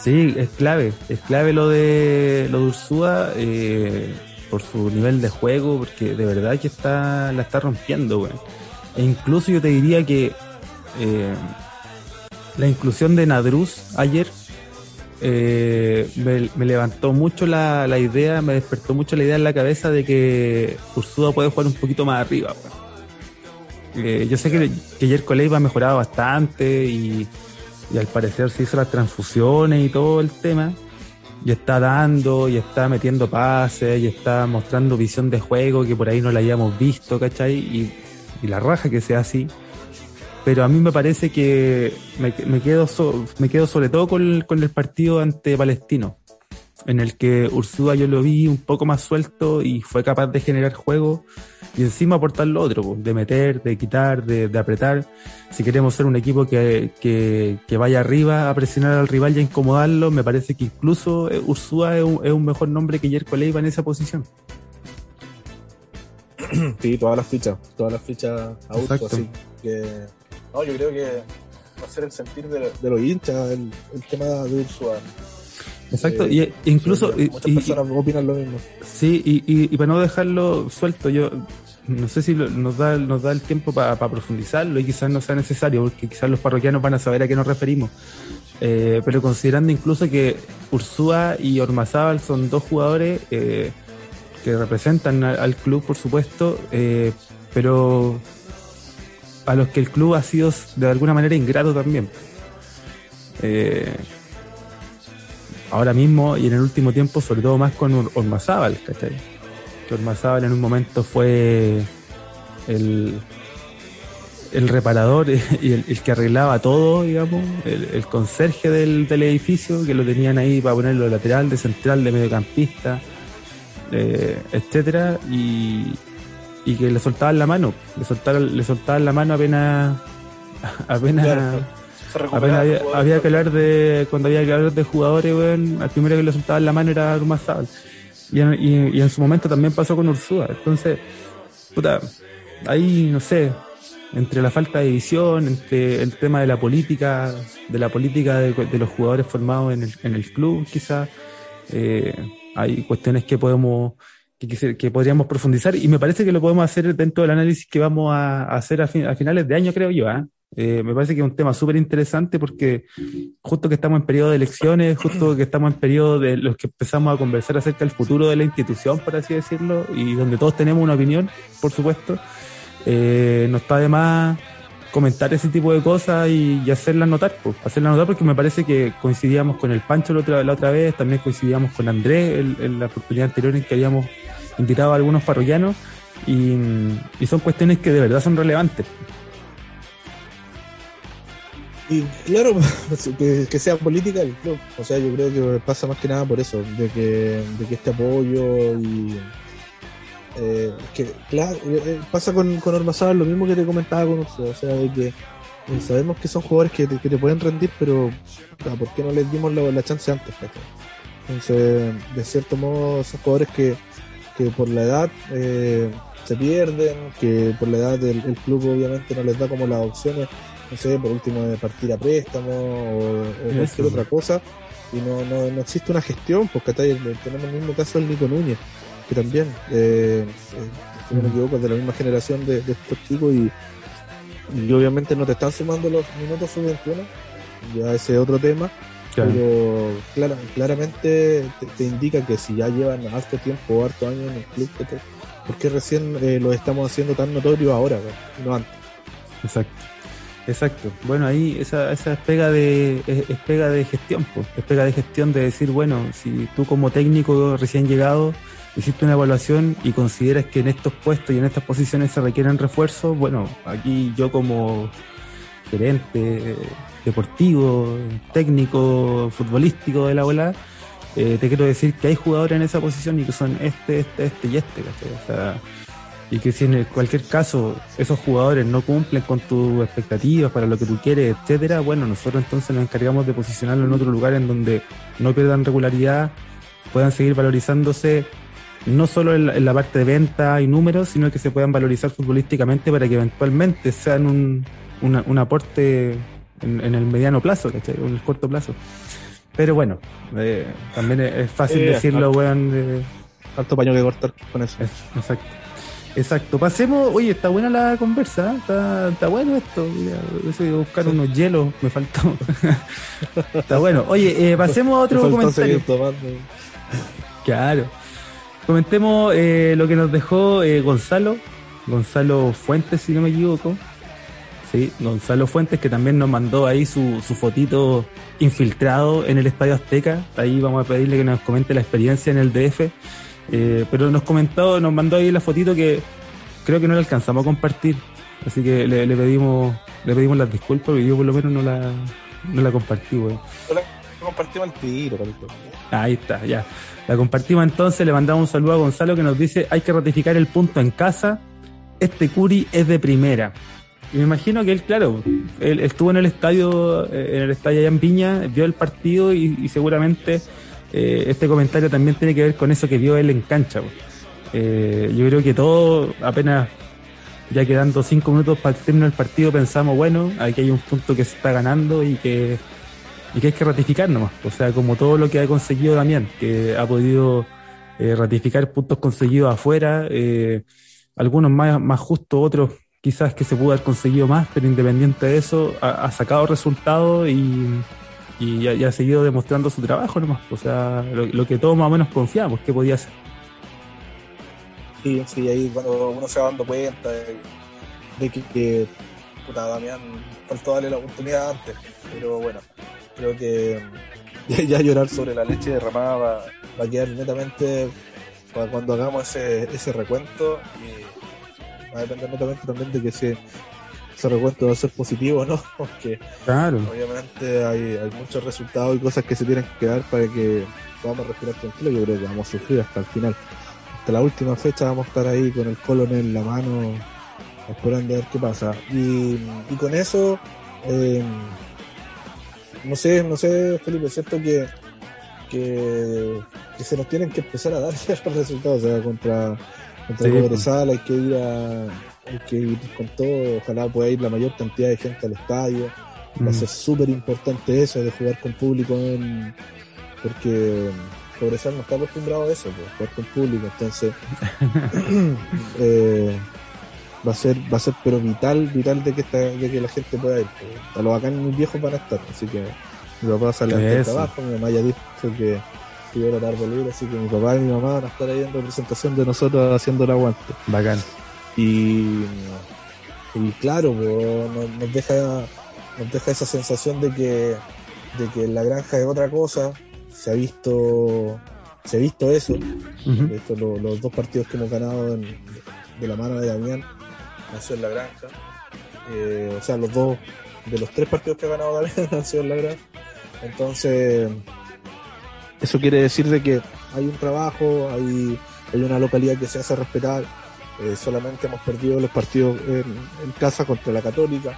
Sí, es clave, es clave lo de lo de Ursúa. Eh, por su nivel de juego, porque de verdad que está la está rompiendo, güey. E incluso yo te diría que eh, la inclusión de Nadruz ayer eh, me, levantó mucho la, la, idea, me despertó mucho la idea en la cabeza de que Ursúa puede jugar un poquito más arriba, eh, yo sé que, que ayer Leiva ha mejorado bastante y, y al parecer se hizo las transfusiones y todo el tema y está dando, y está metiendo pases, y está mostrando visión de juego que por ahí no la hayamos visto, ¿cachai? Y, la raja que sea así. Pero a mí me parece que me, quedo, me quedo sobre todo con, con el partido ante Palestino, en el que Ursúa yo lo vi un poco más suelto y fue capaz de generar juego y encima aportar lo otro, de meter, de quitar, de, apretar. Si queremos ser un equipo que, que, vaya arriba a presionar al rival y a incomodarlo, me parece que incluso eh, Ursúa es un, mejor nombre que Jerko Leiva en esa posición. Sí, todas las fichas, todas las fichas a Ursúa, así que no, yo creo que va a ser el sentir de, los hinchas el, tema de Ursúa. Exacto, eh, y incluso... muchas personas opinan lo mismo. Sí, y, y, para no dejarlo suelto, yo no sé si nos, da, nos da el tiempo para profundizarlo y quizás no sea necesario, porque quizás los parroquianos van a saber a qué nos referimos. Eh, pero considerando incluso que Ursúa y Ormazábal son dos jugadores eh, que representan al, club, por supuesto, pero a los que el club ha sido de alguna manera ingrato también. Eh, ahora mismo y en el último tiempo, sobre todo más con Ormazábal, ¿cachai? Que Ormazábal en un momento fue el, el reparador y el, que arreglaba todo, digamos, el, conserje del, edificio, que lo tenían ahí para ponerlo de lateral, de central, de mediocampista, eh, etcétera, y, y que le soltaban la mano, le soltaban, le soltaban la mano apenas apenas había, que hablar de, cuando había que hablar de jugadores, weón, al primero que le soltaban la mano era Armazabal. Y, y, y en su momento también pasó con Ursúa. Entonces, puta, ahí no sé, entre la falta de visión, entre el tema de la política, de la política de, los jugadores formados en el, en el club, quizás. Eh, hay cuestiones que podemos que, que, podríamos profundizar y me parece que lo podemos hacer dentro del análisis que vamos a, hacer a, finales de año, creo yo. ¿ah? Eh, me parece que es un tema súper interesante porque justo que estamos en periodo de elecciones, justo que estamos en periodo de los que empezamos a conversar acerca del futuro de la institución, por así decirlo, y donde todos tenemos una opinión, por supuesto, eh, no está de más comentar ese tipo de cosas y, hacerlas notar, pues, hacerlas notar porque me parece que coincidíamos con el Pancho la otra, la otra vez, también coincidíamos con Andrés en, la oportunidad anterior en que habíamos invitado a algunos parroquianos y son cuestiones que de verdad son relevantes. Y claro, que, sea política el club. O sea, yo creo que pasa más que nada por eso, de que, de que este apoyo y. Eh, que claro, eh, eh, pasa con, con lo mismo que te comentaba con usted, o sea, de que sabemos que son jugadores que te, que te pueden rendir, pero ¿por qué no les dimos la, chance antes? Entonces, de cierto modo, son jugadores que, que por la edad se pierden, que por la edad el, el club obviamente no les da como las opciones no sé, por último de partir a préstamo o, cualquier otra cosa y no, no, no, existe una gestión, porque tenemos el mismo caso del Nico Núñez, que también, eh, eh, si no me equivoco, es de la misma generación de, estos chicos y, y, obviamente no te están sumando los minutos sub-21, ya ese es otro tema, pero claramente te, indica que si ya llevan harto tiempo o harto años en el club, ¿por qué recién eh, lo estamos haciendo tan notorio ahora, no antes? Exacto. Exacto. Bueno, ahí esa, esa es pega de, es, pega de gestión, pues. es pega de gestión de decir, bueno, si tú como técnico recién llegado hiciste una evaluación y consideras que en estos puestos y en estas posiciones se requieren refuerzos, bueno, aquí yo como gerente deportivo, técnico, futbolístico de la bola, eh, te quiero decir que hay jugadores en esa posición y que son este, este, este y este, O sea, y que si en cualquier caso esos jugadores no cumplen con tus expectativas para lo que tú quieres, etcétera, bueno, nosotros entonces nos encargamos de posicionarlo en otro lugar en donde no pierdan regularidad, puedan seguir valorizándose no solo en la, parte de venta y números, sino que se puedan valorizar futbolísticamente para que eventualmente sean un, un aporte en, el mediano plazo, ¿cachai? O en el corto plazo. Pero bueno, eh, también es fácil decirlo, weón. De... Alto paño que cortar con eso. exacto. Exacto, pasemos, oye, está buena la conversa, ¿eh? está, está bueno esto, voy a buscar unos hielos, me faltó. está bueno, oye, eh, pasemos a otro comentario. Claro, comentemos eh, lo que nos dejó Gonzalo, Gonzalo Fuentes, si no me equivoco. Sí, Gonzalo Fuentes, que también nos mandó ahí su, su fotito infiltrado en el Estadio Azteca. Ahí vamos a pedirle que nos comente la experiencia en el DF. Eh, pero nos comentó, nos mandó ahí la fotito que creo que no la alcanzamos a compartir. Así que le, pedimos le pedimos las disculpas y yo por lo menos no la, no la compartí, güey. La compartimos al tiro, Ahí está, ya. La compartimos entonces, le mandamos un saludo a Gonzalo que nos dice hay que ratificar el punto en casa. Este Curi es de primera. Y me imagino que él, claro, él estuvo en el estadio, eh, en el estadio allá en Piña, vio el partido y seguramente eh, este comentario también tiene que ver con eso que vio él en cancha. Eh, yo creo que todo, apenas ya quedando cinco minutos para el término del partido, pensamos, bueno, aquí hay un punto que se está ganando y que, y que hay que ratificar nomás. O sea, como todo lo que ha conseguido Damián, que ha podido eh, ratificar puntos conseguidos afuera, algunos más, más justos, otros quizás que se pudo haber conseguido más, pero independiente de eso, ha sacado resultados y y ya, ha seguido demostrando su trabajo nomás, o sea, lo, que todos más o menos confiamos que podía hacer. Sí, sí, ahí cuando uno se va dando cuenta de, que, que puta, Damián faltó darle la oportunidad antes, pero bueno, creo que ya llorar sobre la leche derramada va, va a quedar netamente para cuando hagamos ese, ese recuento y va a depender netamente también de que se ese recuento va a ser positivo, ¿no? Porque claro. obviamente hay, hay muchos resultados y cosas que se tienen que dar para que podamos respirar tranquilo. Yo creo que vamos a sufrir hasta el final. Hasta la última fecha vamos a estar ahí con el colon en la mano, esperando a ver qué pasa. Y, y con eso, eh, no sé, no sé, Felipe, es cierto que, que, se nos tienen que empezar a dar ciertos resultados, o sea, contra, contra sí. hay que ir a hay que ir con todo, ojalá pueda ir la mayor cantidad de gente al estadio, va a ser súper importante eso de jugar con público en, porque Cobresal no está acostumbrado a eso, pues, jugar con público, entonces eh, va a ser, va a ser pero vital, vital de que de que la gente pueda ir. Pues. A los bacán mis viejos van a estar, así que mi papá sale al trabajo, mi mamá ya dijo que tuviera la tarde libre, así que mi papá y mi mamá van a estar ahí en representación de nosotros haciendo el aguante. Bacán. Y, y claro, pues, nos, deja nos deja esa sensación de que de que la granja es otra cosa, se ha visto se ha visto eso, los dos partidos que hemos ganado de la mano de Damián, nació en la granja, eh, o sea, los dos de los tres partidos que ha ganado Damián han sido en la granja, entonces eso quiere decir de que hay un trabajo, hay, hay una localidad que se hace respetar, eh, solamente hemos perdido los partidos en, casa contra la Católica,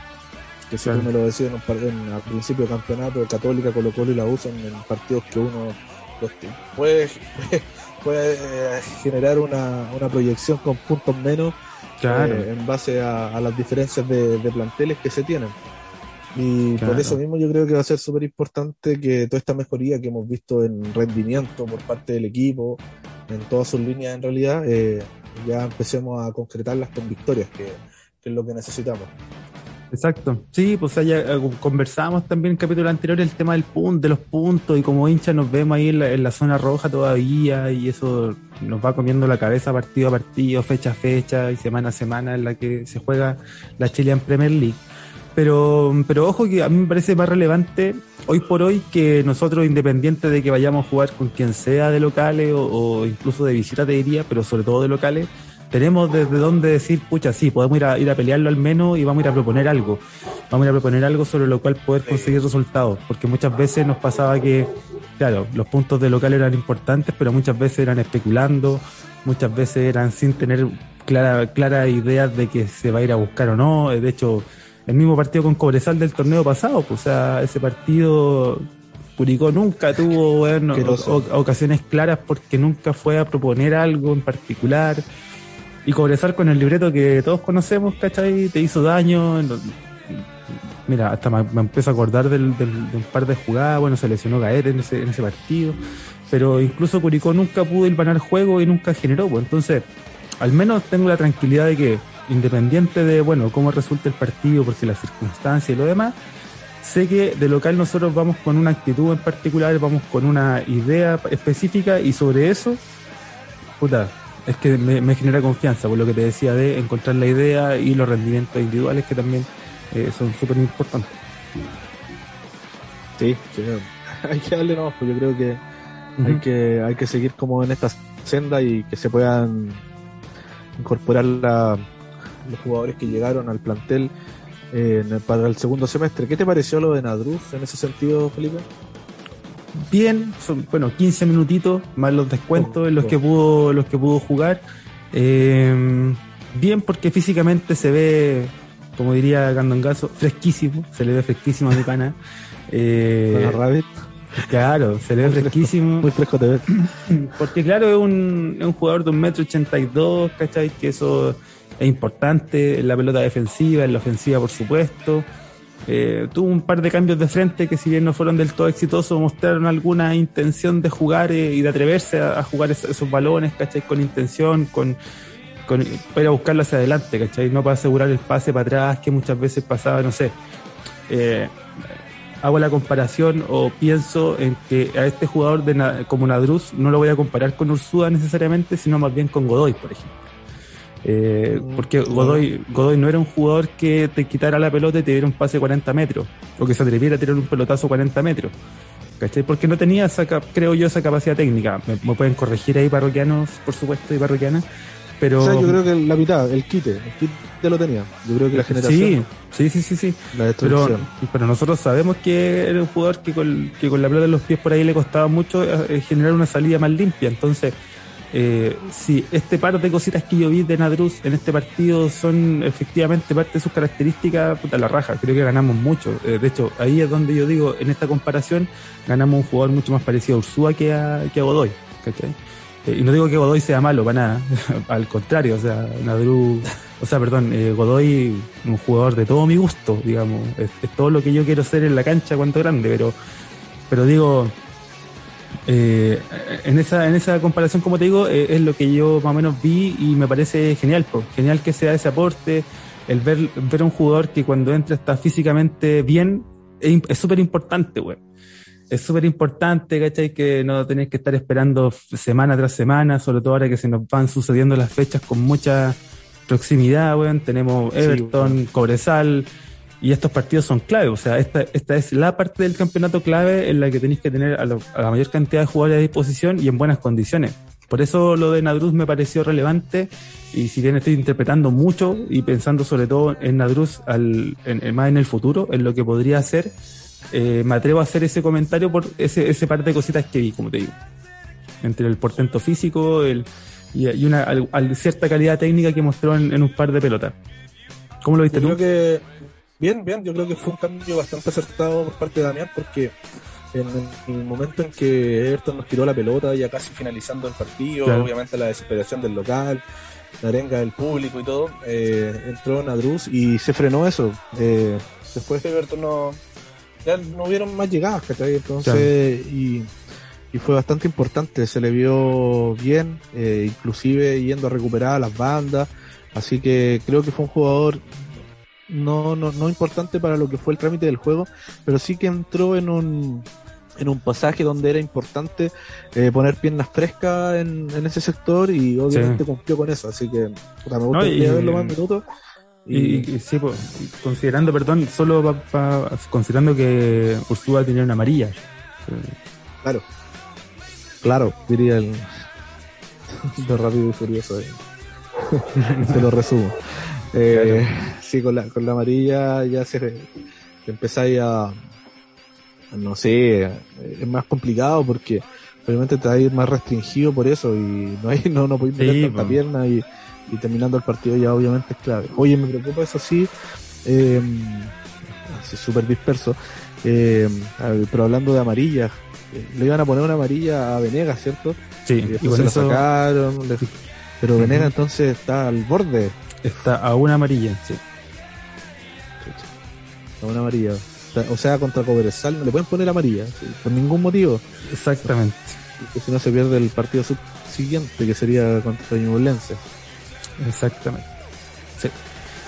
que si uno lo decía en, en, al principio del campeonato, Católica, Colo Colo y la usan en partidos que uno puede, puede eh, generar una, una, proyección con puntos menos eh, en base a, las diferencias de, planteles que se tienen. Y por eso mismo yo creo que va a ser súper importante que toda esta mejoría que hemos visto en rendimiento por parte del equipo, en todas sus líneas en realidad, eh, ya empecemos a concretarlas con victorias, que, es lo que necesitamos. Exacto, sí, pues ya eh, conversamos también en el capítulo anterior el tema del punto, de los puntos y como hincha nos vemos ahí en la, zona roja todavía y eso nos va comiendo la cabeza partido a partido, fecha a fecha y semana a semana en la que se juega la Chilean Premier League. Pero, pero ojo que a mí me parece más relevante hoy por hoy que nosotros, independientes de que vayamos a jugar con quien sea de locales o, incluso de visita, te diría, pero sobre todo de locales, tenemos desde donde decir, pucha, sí, podemos ir a, ir a pelearlo al menos y vamos a ir a proponer algo. Vamos a ir a proponer algo sobre lo cual poder conseguir resultados. Porque muchas veces nos pasaba que, claro, los puntos de local eran importantes, pero muchas veces eran especulando, muchas veces eran sin tener clara, clara ideas de que se va a ir a buscar o no. De hecho, el mismo partido con Cobresal del torneo pasado, pues, o sea, ese partido Curicó nunca tuvo ocasiones claras porque nunca fue a proponer algo en particular. Y Cobresal con el libreto que todos conocemos, ¿cachai? Te hizo daño. Mira, hasta me, empiezo a acordar del, de un par de jugadas. Bueno, se lesionó Gaer en ese, en ese partido. Pero incluso Curicó nunca pudo ir el juego y nunca generó. Pues entonces, al menos tengo la tranquilidad de que independiente de, bueno, cómo resulta el partido, por si las circunstancias y lo demás, sé que de local nosotros vamos con una actitud en particular, vamos con una idea específica y sobre eso, puta, es que me, genera confianza, por lo que te decía de encontrar la idea y los rendimientos individuales que también eh, son súper importantes. Sí, hay que darle no, pues yo creo que hay que hay que seguir como en esta senda y que se puedan incorporar la, los jugadores que llegaron al plantel eh, para el segundo semestre. ¿Qué te pareció lo de Nadruz en ese sentido, Felipe? Bien, son bueno 15 minutitos más los descuentos en los que pudo los que pudo jugar. Eh, bien porque físicamente se ve, como diría Gandongazo, fresquísimo, se le ve fresquísimo a mi pana. Eh, Claro, se le ve fresquísimo. Muy fresco te ver. Porque claro, es un, es un jugador de un metro ochenta y dos, ¿cachai? Que eso es importante en la pelota defensiva, en la ofensiva por supuesto. Eh, tuvo un par de cambios de frente que si bien no fueron del todo exitosos, mostraron alguna intención de jugar eh, y de atreverse a, jugar esos, balones, ¿cachai? Con intención, con, con para buscarlo hacia adelante, ¿cachai? No para asegurar el pase para atrás que muchas veces pasaba, no sé. Eh, hago la comparación o pienso en que a este jugador de, como Nadruz no lo voy a comparar con Ursúa necesariamente, sino más bien con Godoy, por ejemplo. Eh, porque Godoy, Godoy no era un jugador que te quitara la pelota y te diera un pase 40 metros, o que se atreviera a tirar un pelotazo 40 metros. ¿Cachai? Porque no tenía esa, creo yo, esa capacidad técnica. Me, pueden corregir ahí parroquianos, por supuesto, y parroquianas. Pero... yo creo que la mitad, el quite, el quite lo tenía. Yo creo que la generación. Sí, sí, sí, sí. pero, pero nosotros sabemos que era un jugador que con, que con la pelota en los pies por ahí le costaba mucho eh, generar una salida más limpia. Entonces, eh, este par de cositas que yo vi de Nadruz en este partido son efectivamente parte de sus características, puta la raja, creo que ganamos mucho. Eh, de hecho, ahí es donde yo digo, en esta comparación, ganamos un jugador mucho más parecido a Ursúa que a, que Godoy. Eh, y no digo que Godoy sea malo para nada, al contrario, o sea, Nadruz o sea, perdón, eh, Godoy, un jugador de todo mi gusto, digamos, es, todo lo que yo quiero ser en la cancha cuanto grande, pero, pero digo, eh, en, esa, en esa comparación, como te digo, eh, es lo que yo más o menos vi y me parece genial, pues, genial que sea ese aporte, el ver, ver a un jugador que cuando entra está físicamente bien, es súper importante, güey. Es súper importante, ¿cachai? Que no tenéis que estar esperando semana tras semana, sobre todo ahora que se nos van sucediendo las fechas con mucha proximidad, weón. Tenemos Everton, Cobresal, y estos partidos son clave. O sea, esta, esta es la parte del campeonato clave en la que tenéis que tener a, la mayor cantidad de jugadores a disposición y en buenas condiciones. Por eso lo de Nadruz me pareció relevante y si bien estoy interpretando mucho y pensando sobre todo en Nadruz al, en, más en el futuro, en lo que podría hacer, eh, me atrevo a hacer ese comentario por ese, ese par de cositas que vi, como te digo. Entre el portento físico el, y, una cierta calidad técnica que mostró en, un par de pelotas. ¿Cómo lo viste yo Creo que, bien, bien, yo creo que fue un cambio bastante acertado por parte de Damián porque en el momento en que Everton nos tiró la pelota, ya casi finalizando el partido, obviamente la desesperación del local, la arenga del público y todo, eh, entró Nadruz y se frenó eso. Eh, después de Everton no, ya no hubieron más llegadas, Entonces, y, fue bastante importante, se le vio bien, eh, inclusive yendo a recuperar a las bandas, así que creo que fue un jugador no, no, no importante para lo que fue el trámite del juego, pero sí que entró en un, en un pasaje donde era importante eh, poner piernas frescas en, en, ese sector y obviamente cumplió con eso, así que me gustaría verlo más minutos. Y, sí, pues, considerando, perdón, solo considerando que Ursula tenía una amarilla. Claro, claro, diría el de rápido y furioso. Eh. Te lo resumo. Eh, Sí, con la, con la amarilla ya se, empezáis a, no sé, es más complicado porque obviamente te va a ir más restringido por eso y no hay, no, no podéis meter tanta pierna y y terminando el partido ya obviamente es clave. Oye, me preocupa eso sí, eh, así súper disperso, eh, pero hablando de amarillas, eh, le iban a poner una amarilla a Venegas, ¿cierto? Sí, y, se la sacaron, pero Venegas entonces está al borde. Está a una amarilla, sí. A una amarilla. O sea, contra Cobresal no le pueden poner amarilla, por ningún motivo. Exactamente. Y si no se pierde el partido siguiente, que sería contra Ñublense. Exactamente.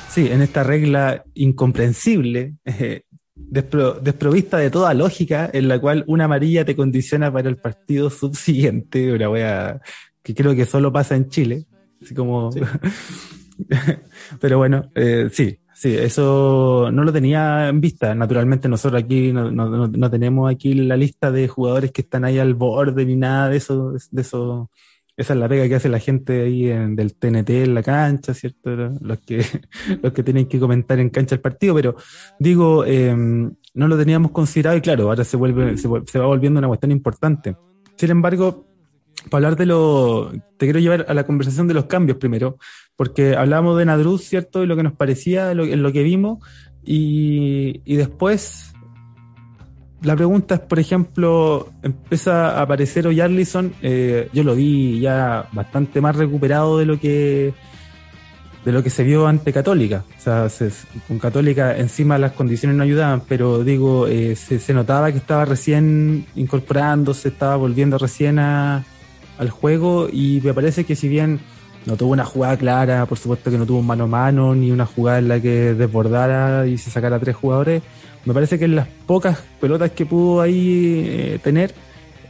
Sí. en esta regla incomprensible, eh, desprovista de toda lógica, en la cual una amarilla te condiciona para el partido subsiguiente, una wea que creo que solo pasa en Chile, así como... Pero bueno, eh, sí, sí, eso no lo tenía en vista. Naturalmente nosotros aquí no, no, no, tenemos aquí la lista de jugadores que están ahí al borde ni nada de eso, de eso esa es la pega que hace la gente ahí en, del TNT en la cancha, ¿cierto? Los que, los que tienen que comentar en cancha el partido, pero digo, em, no lo teníamos considerado y claro, ahora se vuelve, se, va volviendo una cuestión importante. Sin embargo, para hablar de lo, te quiero llevar a la conversación de los cambios primero, porque hablamos de Nadruz, ¿cierto? Y lo que nos parecía, lo, lo que vimos, y, después la pregunta es, por ejemplo, empieza a aparecer Oyarlison, eh, yo lo vi ya bastante más recuperado de lo que de lo que se vio ante Católica. O sea, con Católica encima las condiciones no ayudaban, pero digo, eh, se, notaba que estaba recién incorporándose, estaba volviendo recién a, al juego y me parece que si bien no tuvo una jugada clara, por supuesto que no tuvo un mano a mano, ni una jugada en la que desbordara y se sacara tres jugadores, me parece que en las pocas pelotas que pudo ahí eh, tener,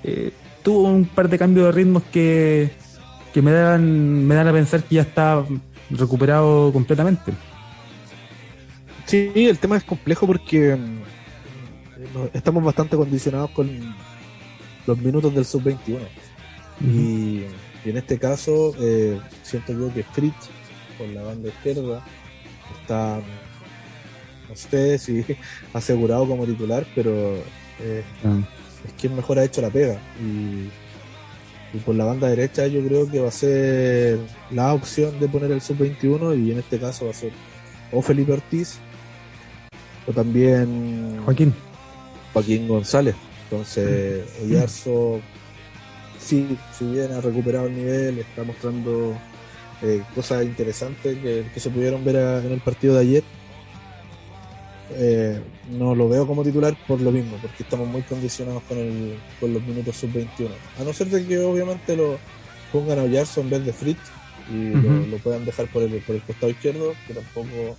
eh, tuvo un par de cambios de ritmos que, que me dan, me dan a pensar que ya está recuperado completamente. Sí, el tema es complejo porque mm, estamos bastante condicionados con los minutos del sub-21. y, en este caso, eh, siento yo que Fritz, con la banda izquierda, está no sé si asegurado como titular, pero eh, ah. es quien mejor ha hecho la pega. Y, por la banda derecha yo creo que va a ser la opción de poner el sub-21 y en este caso va a ser o Felipe Ortiz o también Joaquín. Joaquín González. Entonces, Oyarzo, sí, si bien ha recuperado el nivel, está mostrando eh, cosas interesantes que, que, se pudieron ver en el partido de ayer. Eh, no lo veo como titular por lo mismo, porque estamos muy condicionados con, el, con los minutos sub-21. A no ser de que obviamente lo pongan a Oyarzo en vez de Fritz y lo, puedan dejar por el, por el costado izquierdo, que tampoco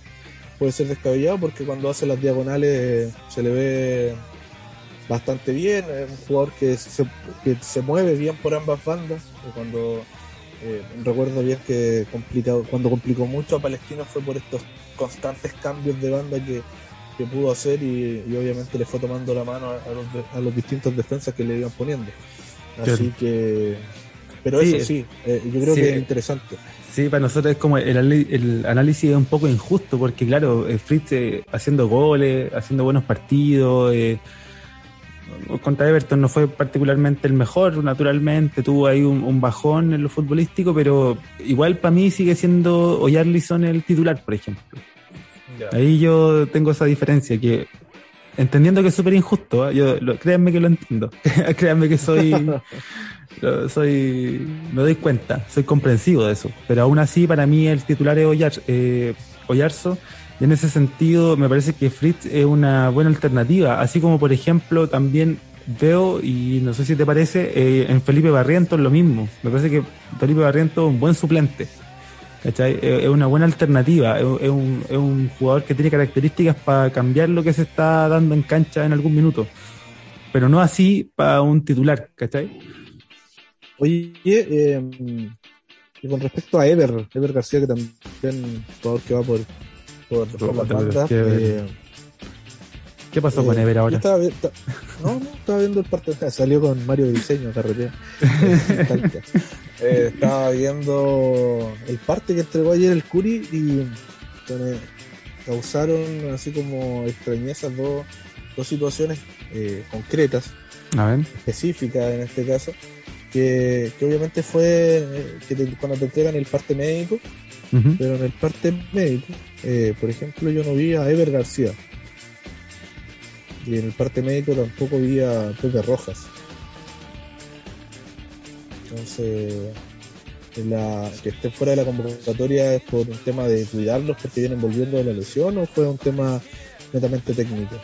puede ser descabellado porque cuando hace las diagonales se le ve bastante bien, es un jugador que se, que se mueve bien por ambas bandas, cuando eh, recuerdo bien que complicado, cuando complicó mucho a Palestino fue por estos constantes cambios de banda que, pudo hacer y, obviamente le fue tomando la mano a, los, distintos defensas que le iban poniendo. Así que, pero eso sí, eh, yo creo que es interesante. Sí, para nosotros es como el, el, análisis es un poco injusto porque claro, eh, Fritz haciendo goles, haciendo buenos partidos, eh, contra Everton no fue particularmente el mejor, naturalmente, tuvo ahí un, bajón en lo futbolístico, pero igual para mí sigue siendo Oyarlison el titular, por ejemplo. Ahí yo tengo esa diferencia, que entendiendo que es súper injusto, ¿eh? yo, créanme que lo entiendo, créanme que soy, soy, me doy cuenta, soy comprensivo de eso, pero aún así para mí el titular es Oyar, eh, Oyarzo y en ese sentido, me parece que Fritz es una buena alternativa. Así como, por ejemplo, también veo, y no sé si te parece, eh, en Felipe Barrientos lo mismo. Me parece que Felipe Barrientos es un buen suplente. ¿cachai? Es una buena alternativa. Es, un, es un jugador que tiene características para cambiar lo que se está dando en cancha en algún minuto. Pero no así para un titular, ¿cachai? Oye, eh, y con respecto a Ever, Ever García, que también es un jugador que va por eh, ¿Qué, pasó con eh, Ever ahora? Estaba, no, no, estaba viendo el partido. Salió con Mario Diseño, carretera. Eh, estaba viendo el parte que entregó ayer el Curi y causaron así como extrañezas dos, dos situaciones concretas, específicas en este caso, que, obviamente fue que cuando te entregan el parte médico, pero en el parte médico, eh, por ejemplo, yo no vi a Ever García. Y en el parte médico tampoco vi a Pepe Rojas. Entonces, la, que esté fuera de la convocatoria es por un tema de cuidarlos porque vienen volviendo de la lesión o fue un tema netamente técnico.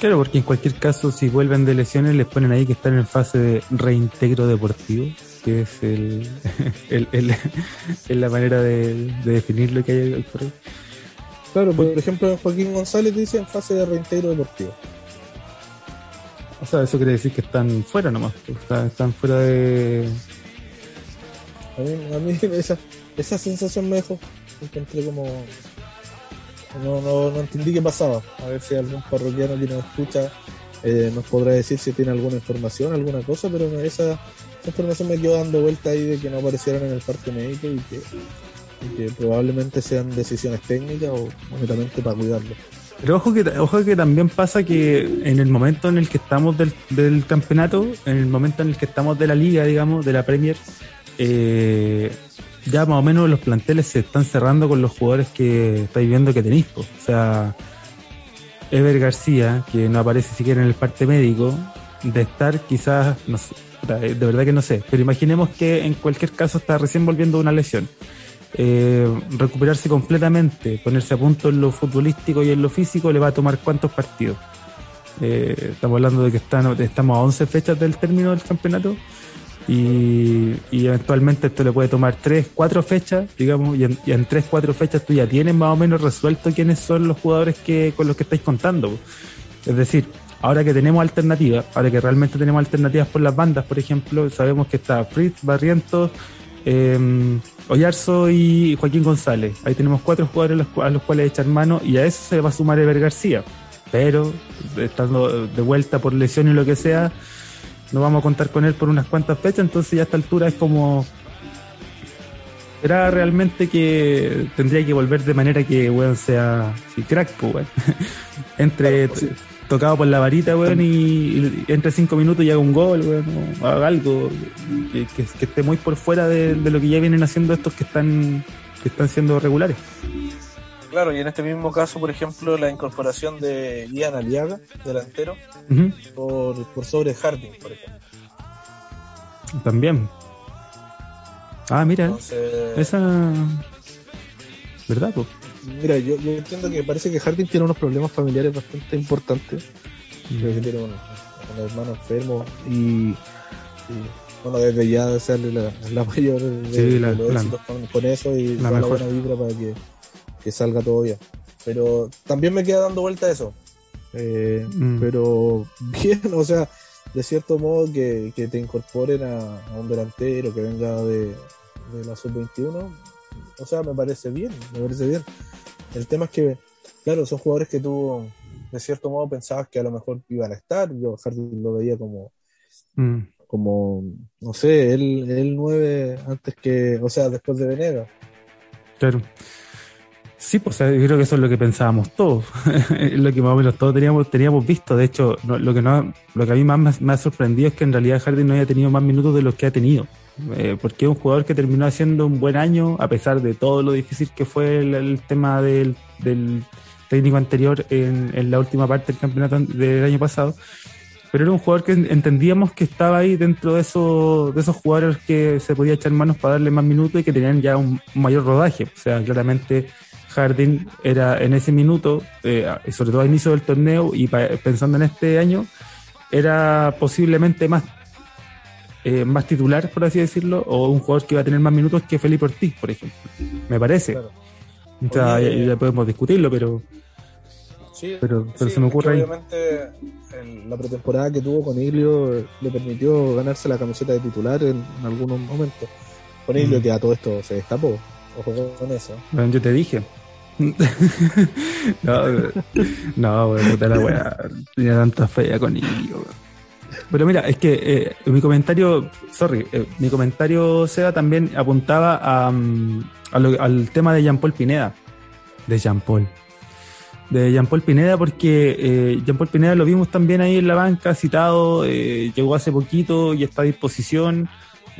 Claro, porque en cualquier caso, si vuelven de lesiones, les ponen ahí que están en fase de reintegro deportivo que es el, el, la manera de, definir lo que hay por ahí. Claro, por ejemplo, Joaquín González dice en fase de reintegro deportivo. O sea, eso quiere decir que están fuera nomás, pues, están, fuera de... A mí, a mí esa, esa sensación me dejó, encontré como... No, no, no entendí qué pasaba. A ver si algún parroquiano que nos escucha eh, nos podrá decir si tiene alguna información, alguna cosa, pero esa, información me quedó dando vuelta ahí de que no aparecieron en el parte médico y que, probablemente sean decisiones técnicas o netamente para cuidarlo. Pero ojo que, ojo que también pasa que en el momento en el que estamos del, del campeonato, en el momento en el que estamos de la liga, digamos, de la Premier, eh, ya más o menos los planteles se están cerrando con los jugadores que estáis viendo que tenéis. O sea, Ever García, que no aparece siquiera en el parte médico, de estar quizás, no sé, de verdad que no sé, pero imaginemos que en cualquier caso está recién volviendo de una lesión. Eh, recuperarse completamente, ponerse a punto en lo futbolístico y en lo físico, le va a tomar cuántos partidos. Eh, estamos hablando de que estamos a 11 fechas del término del campeonato y, eventualmente esto le puede tomar 3, 4 fechas, digamos, y en, y en 3, 4 fechas tú ya tienes más o menos resuelto quiénes son los jugadores que con los que estáis contando. Es decir, ahora que tenemos alternativas, ahora que realmente tenemos alternativas por las bandas, por ejemplo, sabemos que está Fritz, Barrientos, eh, Oyarzo y Joaquín González. Ahí tenemos cuatro jugadores a los, cuales echar mano y a eso se le va a sumar Ever García. Pero, estando de vuelta por lesión y lo que sea, no vamos a contar con él por unas cuantas fechas, entonces ya a esta altura es como era realmente que tendría que volver de manera que weón sea crack pues, entre tocado por la varita weón y, entre cinco minutos y haga un gol weón o haga algo que, esté muy por fuera de, lo que ya vienen haciendo estos que están que están siendo regulares Claro, y en este mismo caso, por ejemplo, la incorporación de Ian Aliaga, delantero, por, sobre Harding, por ejemplo. También. Ah, mira. esa. ¿Verdad, pues? Mira, yo, yo, entiendo que parece que Harding tiene unos problemas familiares bastante importantes. Creo que tiene un, hermano enfermo y, bueno, desde ya desearle la, la mayor de, la, los éxitos con, eso y la, la buena vibra para que, que, salga todo bien. Pero también me queda dando vuelta eso. Eh, mm. Pero bien, o sea, de cierto modo que, que te incorporen a, a, un delantero que venga de, de la sub-21 o sea, me parece bien, me parece bien. El tema es que, claro, son jugadores que tú, de cierto modo, pensabas que a lo mejor iban a estar. Yo Hardy lo veía como, mm. como no sé, él, él nueve antes que, o sea, después de Venegas. Claro. Sí, pues yo creo que eso es lo que pensábamos todos, lo que más o menos todos teníamos, teníamos visto. De hecho, lo, que no, lo que a mí más me, ha sorprendido es que en realidad Hardy no haya tenido más minutos de los que ha tenido. Eh, porque es un jugador que terminó haciendo un buen año, a pesar de todo lo difícil que fue el, tema del, técnico anterior en, la última parte del campeonato del año pasado. Pero era un jugador que entendíamos que estaba ahí dentro de esos, de esos jugadores que se podía echar manos para darle más minutos y que tenían ya un, mayor rodaje. O sea, claramente Harding era en ese minuto, eh, sobre todo a inicio del torneo y pensando en este año, era posiblemente más eh, más titular, por así decirlo, o un jugador que va a tener más minutos que Felipe Ortiz, por ejemplo. Me parece. ya, podemos discutirlo, pero. pero, se me ocurre. obviamente, la pretemporada que tuvo con Ilio le permitió ganarse la camiseta de titular en, algunos momentos. Con Ilio, mm. que a todo esto se destapó. Ojo con eso. Bueno, yo te dije. no, no, puta la weá. Tenía tanta fe con Ilio, pero mira, es que eh, mi comentario, sorry, eh, mi comentario, Seba, también apuntaba a, mm, al tema de Jean-Paul Pineda. De Jean-Paul. De Jean-Paul Pineda, porque eh, Jean-Paul Pineda lo vimos también ahí en la banca, citado, eh, llegó hace poquito y está a disposición.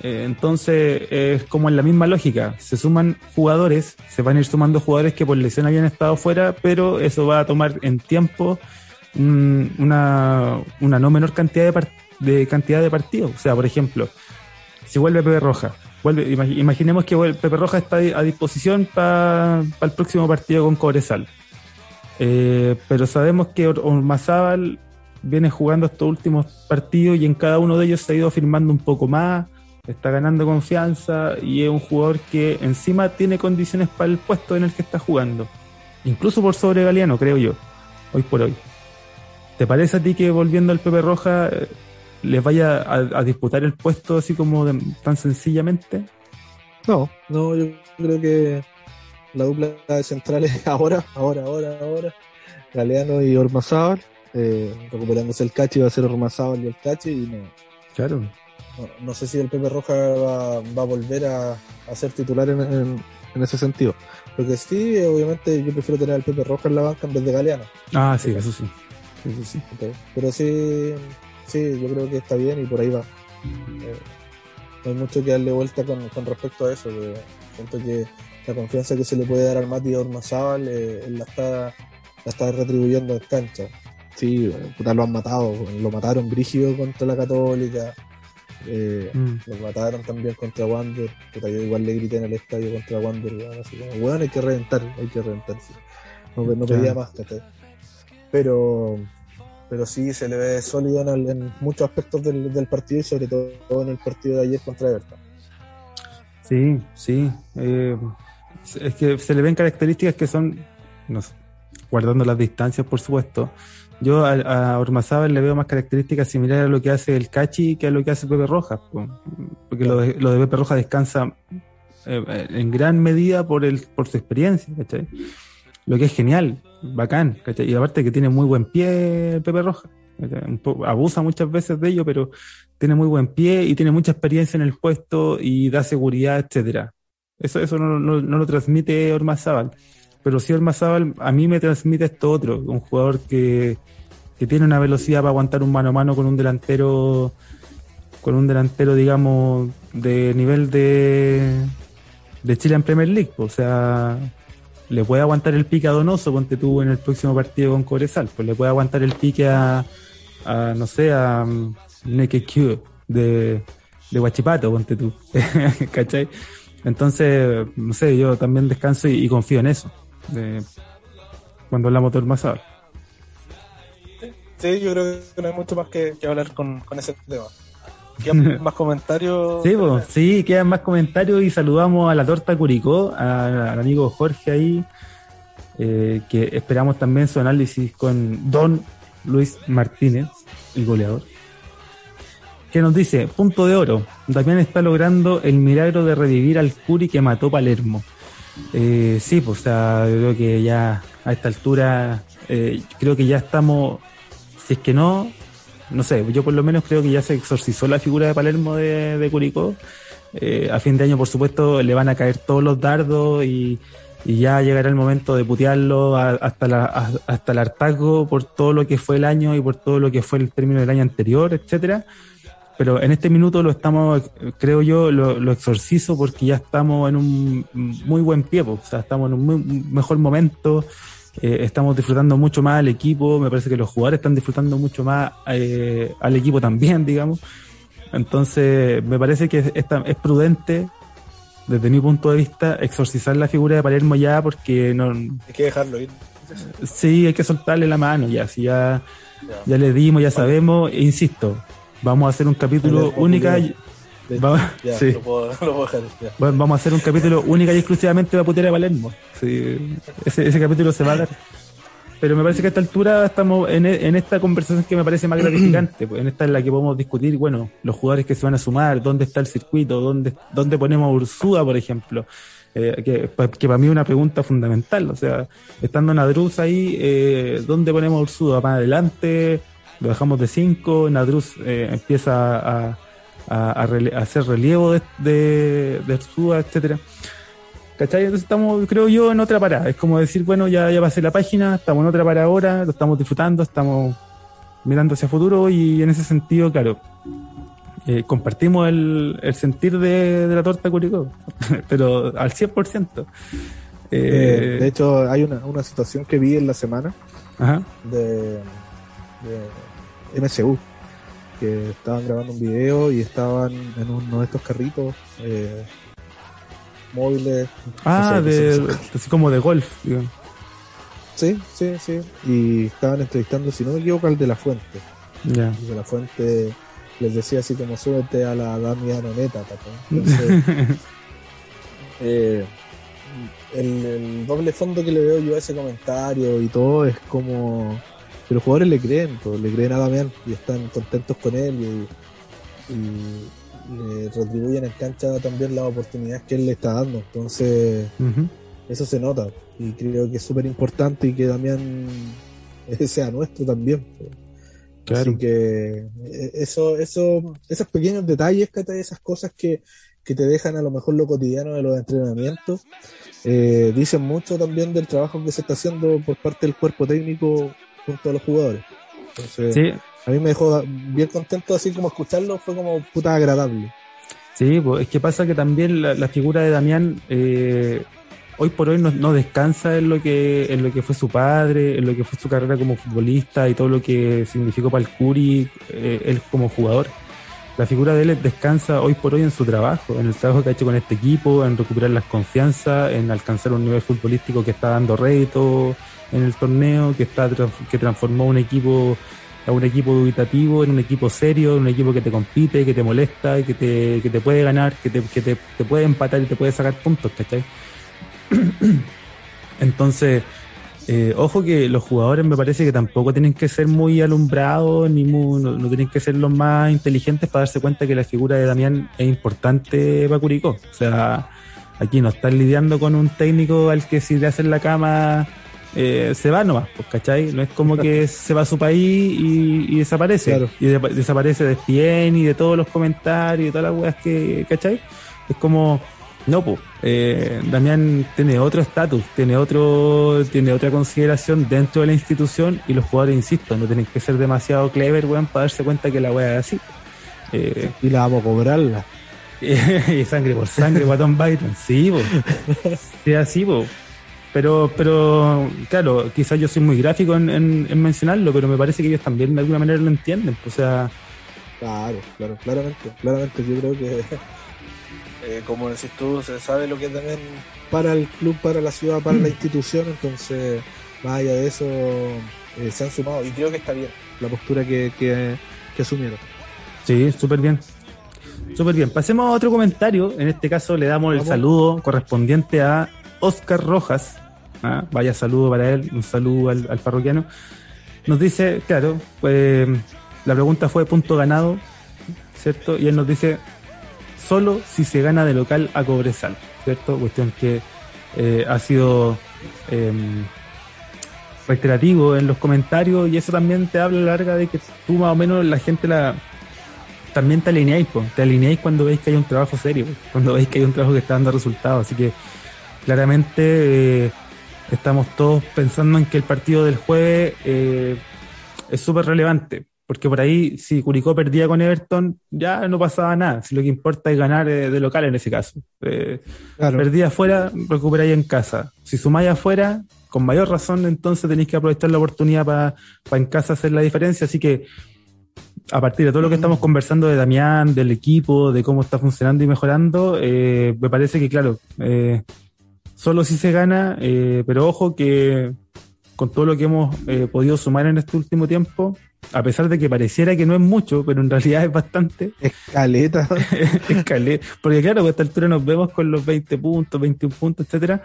entonces es como en la misma lógica. Se suman jugadores, se van a ir sumando jugadores que por lesión habían estado fuera, pero eso va a tomar en tiempo una, no menor cantidad de, cantidad de partidos. O sea, por ejemplo, si vuelve Pepe Roja, imaginemos que Pepe Roja está a disposición para el próximo partido con Cobresal. Eh, pero sabemos que Ormazábal viene jugando estos últimos partidos y en cada uno de ellos se ha ido firmando un poco más, está ganando confianza y es un jugador que encima tiene condiciones para el puesto en el que está jugando. Incluso por sobre Galeano, creo yo, hoy por hoy. ¿Te parece a ti que volviendo al Pepe Roja eh, les vaya a, disputar el puesto así como tan sencillamente? No, no, yo creo que la dupla de centrales ahora, ahora, ahora, ahora, Galeano y Ormazábal, eh, recuperándose el Cachi va a ser Ormazábal y el Cachi y no. Claro. No, sé si el Pepe Roja va, a volver a, ser titular en, ese sentido. Lo que sí, obviamente, yo prefiero tener al Pepe Roja en la banca en vez de Galeano. Ah, sí, eso sí. Pero sí, sí, yo creo que está bien y por ahí va. Eh, no hay mucho que darle vuelta con, respecto a eso. siento que la confianza que se le puede dar al Mati Ormazábal, eh, él la está, la está retribuyendo en cancha. Sí, puta, lo han matado, lo mataron brígido contra la Católica, eh, mm. lo mataron también contra Wander, puta, yo igual le grité en el estadio contra Wander, así como, bueno, hay que reventar, hay que reventar, no, no pedía más, pero pero sí se le ve sólido en, muchos aspectos del, partido y sobre todo en el partido de ayer contra Everton. Sí, sí. Eh, es que se le ven características que son, no guardando las distancias, por supuesto. Yo a, a le veo más características similares a lo que hace el Cachi que a lo que hace Pepe Rojas, porque lo de, lo de Pepe Rojas descansa eh, en gran medida por, el, por su experiencia, ¿cachai? Lo que es genial, bacán, ¿cachai? Y aparte que tiene muy buen pie Pepe Roja. abusa muchas veces de ello, pero tiene muy buen pie y tiene mucha experiencia en el puesto y da seguridad, etcétera. Eso, eso no, no, lo transmite Ormazábal. Pero sí Ormazábal a mí me transmite esto otro, un jugador que, que tiene una velocidad para aguantar un mano a mano con un delantero, con un delantero, digamos, de nivel de, de Chile en Premier League. O sea, le puede aguantar el pique a Donoso, ponte tú en el próximo partido con Cobresal, pues le puede aguantar el pique a, no sé, a um, Q de, de Guachipato, ponte tú, ¿cachai? Entonces, no sé, yo también descanso y, confío en eso, cuando hablamos de Ormazábal. Sí, yo creo que no hay mucho más que, hablar con, ese tema. ¿Quedan más comentarios? Sí, sí, quedan más comentarios y saludamos a la torta Curicó, al amigo Jorge ahí, eh, que esperamos también su análisis con Don Luis Martínez, el goleador que nos dice, punto de oro, Damián está logrando el milagro de revivir al Curi que mató Palermo. Eh, sí, pues o sea, yo creo que ya a esta altura, eh, creo que ya estamos, si es que no, no sé, yo por lo menos creo que ya se exorcizó la figura de Palermo de, de Curicó. Eh, a fin de año, por supuesto, le van a caer todos los dardos y, ya llegará el momento de putearlo hasta, la, hasta el hartazgo por todo lo que fue el año y por todo lo que fue el término del año anterior, etcétera. Pero en este minuto lo estamos, creo yo, lo, exorcizo porque ya estamos en un muy buen pie, o sea, estamos en un mejor momento, eh, estamos disfrutando mucho más al equipo, me parece que los jugadores están disfrutando mucho más eh, al equipo también, digamos. Entonces, me parece que es, es prudente, desde mi punto de vista, exorcizar la figura de Palermo ya porque no... Hay que dejarlo ir. Sí, hay que soltarle la mano ya, si ya, ya. le dimos, ya sabemos, e insisto, Vamos a hacer un capítulo única. Vamos, vamos a hacer un capítulo única y exclusivamente para putear a Palermo. ese, capítulo se va a dar. Pero me parece que a esta altura estamos en, esta conversación que me parece más gratificante. Pues en esta en la que podemos discutir, bueno, los jugadores que se van a sumar, dónde está el circuito, dónde, dónde ponemos a Ursúa, por ejemplo. Eh, que, para mí es una pregunta fundamental. O sea, estando en Adruz ahí, eh, ¿dónde ponemos a Ursúa? ¿Más adelante? lo dejamos de 5, Nadruz eh, empieza a, a, hacer relevo de, de, de etcétera. ¿Cachai? Entonces estamos, creo yo, en otra parada. Es como decir, bueno, ya, ya pasé la página, estamos en otra parada ahora, lo estamos disfrutando, estamos mirando hacia futuro y en ese sentido, claro, eh, compartimos el, el sentir de, de, la torta Curicó, pero al 100%. Eh, de hecho, hay una, una situación que vi en la semana de MCU, que estaban grabando un video y estaban en uno de estos carritos eh, móviles. Ah, así como de golf, Sí, sí, sí. Y estaban entrevistando, si no me equivoco, al de la fuente. Ya. De la fuente les decía así como súbete a la Damiana Neta, eh, el, el, doble fondo que le veo yo a ese comentario y todo es como que los jugadores le creen, pues, le creen a Damián y están contentos con él y, le retribuyen en cancha también las oportunidades que él le está dando. Entonces, eso se nota y creo que es súper importante y que Damián sea nuestro también. Pues. Así que eh, eso, eso, esos pequeños detalles, esas cosas que, que te dejan a lo mejor lo cotidiano de los entrenamientos, eh, dicen mucho también del trabajo que se está haciendo por parte del cuerpo técnico junto a los jugadores. Entonces, a mí me dejó bien contento, así como escucharlo, fue como puta agradable. Sí, pues es que pasa que también la, figura de Damián eh, hoy por hoy no, descansa en lo que en lo que fue su padre, en lo que fue su carrera como futbolista y todo lo que significó para el Curi eh, él como jugador. La figura de él descansa hoy por hoy en su trabajo, en el trabajo que ha hecho con este equipo, en recuperar las confianzas, en alcanzar un nivel futbolístico que está dando rédito, en el torneo, que está que transformó un equipo a un equipo dubitativo en un equipo serio, un equipo que te compite, que te molesta, que te, que te puede ganar, que te, que te, puede empatar y te puede sacar puntos, ¿cachai? Entonces, eh, ojo que los jugadores me parece que tampoco tienen que ser muy alumbrados, ni no, tienen que ser los más inteligentes para darse cuenta que la figura de Damián es importante para Curicó. O sea, aquí no están lidiando con un técnico al que si le hacen la cama eh, se va nomás, pues, ¿cachai? No es como que se va a su país y, desaparece. Y desaparece de Spien y de todos los comentarios y todas las weas que, ¿cachai? Es como, no, pues, eh, Damián tiene otro estatus, tiene otro, tiene otra consideración dentro de la institución y los jugadores, insisto, no tienen que ser demasiado clever, weón, para darse cuenta que la wea es así. Eh, y la vamos a cobrarla. y sangre por sangre, Tom Byron. Sí, pues. Sí, así, pues. Pero, pero claro, quizás yo soy muy gráfico en, mencionarlo, pero me parece que ellos también de alguna manera lo entienden. O sea, Claro, claro, claramente, claramente yo creo que eh, como decís tú, se sabe lo que es también para el club, para la ciudad, para la institución, entonces más allá de eso eh, se han sumado y creo que está bien la postura que, que, asumieron. Sí, súper bien. Súper bien. Pasemos a otro comentario. En este caso le damos el saludo correspondiente a Oscar Rojas. Ah, vaya saludo para él, un saludo al, al parroquiano. Nos dice, claro, pues la pregunta fue punto ganado, ¿cierto? Y él nos dice, solo si se gana de local a Cobresal, ¿cierto? Cuestión que eh, ha sido em, reiterativo en los comentarios y eso también te habla a la larga de que tú más o menos la gente la también te alineáis, te alineáis cuando veis que hay un trabajo serio, cuando veis que hay un trabajo que está dando resultados, así que claramente eh, estamos todos pensando en que el partido del jueves eh, es súper relevante, porque por ahí, si Curicó perdía con Everton, ya no pasaba nada. Si lo que importa es ganar eh, de local en ese caso. Eh, Perdía afuera, recuperáis en casa. Si sumáis afuera, con mayor razón, entonces tenéis que aprovechar la oportunidad para en casa hacer la diferencia. Así que, a partir de todo lo que estamos conversando de Damián, del equipo, de cómo está funcionando y mejorando, eh, me parece que, claro, eh, solo si se gana, pero ojo que con todo lo que hemos podido sumar en este último tiempo, a pesar de que pareciera que no es mucho, pero en realidad es bastante. Escaleta. Escaleta. Porque claro, a esta altura nos vemos con los 20 puntos, 21 puntos, etcétera,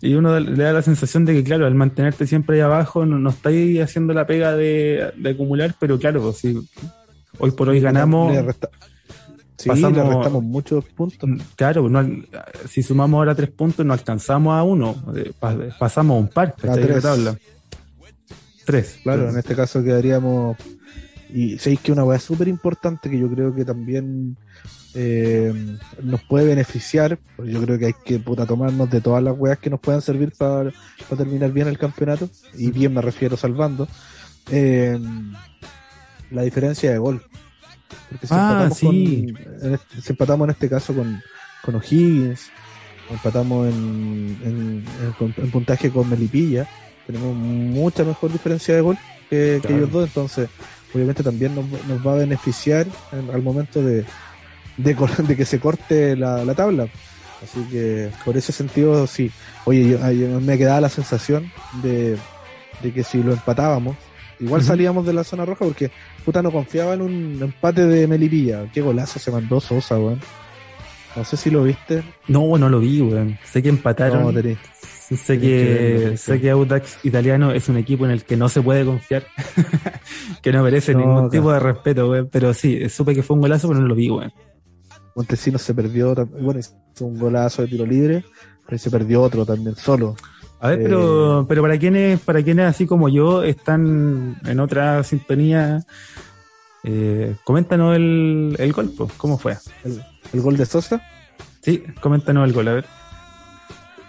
y uno le da la sensación de que, claro, al mantenerte siempre ahí abajo, no, no estáis haciendo la pega de, acumular, pero claro, pues, si hoy por hoy ganamos. Sí, pasamos, le restamos muchos puntos. Mm, claro, si sumamos ahora tres puntos, no alcanzamos a uno, eh, pasamos un par, a tres. tabla. Tres. Claro, en este caso quedaríamos. Y sabéis que una weá súper importante que yo creo que también eh, nos puede beneficiar. Yo creo que hay que puta, tomarnos de todas las weas que nos puedan servir para, terminar bien el campeonato. Y bien me refiero salvando. Eh, la diferencia de gol. Porque si, ah, empatamos sí. en este, si empatamos en este caso con, con O'Higgins, empatamos en, en puntaje con Melipilla tenemos mucha mejor diferencia de gol que, ellos dos, entonces obviamente también nos, va a beneficiar al momento de, de, que se corte la, tabla. Así que por ese sentido sí. Oye, yo, me quedaba la sensación de, que si lo empatábamos, igual salíamos de la zona roja porque puta no confiaba en un empate de Melipilla. Qué golazo se mandó Sosa, weón. No sé si lo viste. No, no lo vi, weón. Sé que empataron. No, Sé que, sé que Audax italiano es un equipo en el que no se puede confiar, que no merece ningún tipo de respeto, Pero sí, supe que fue un golazo, pero no lo vi, weón. Montesinos se perdió, bueno, hizo un golazo de tiro libre, pero se perdió otro también solo. A ver, pero, eh, pero para quienes, para quienes así como yo están en otra sintonía, eh, coméntanos el, el gol, ¿cómo fue? ¿El, gol de Sosa? Sí, coméntanos el gol, a ver.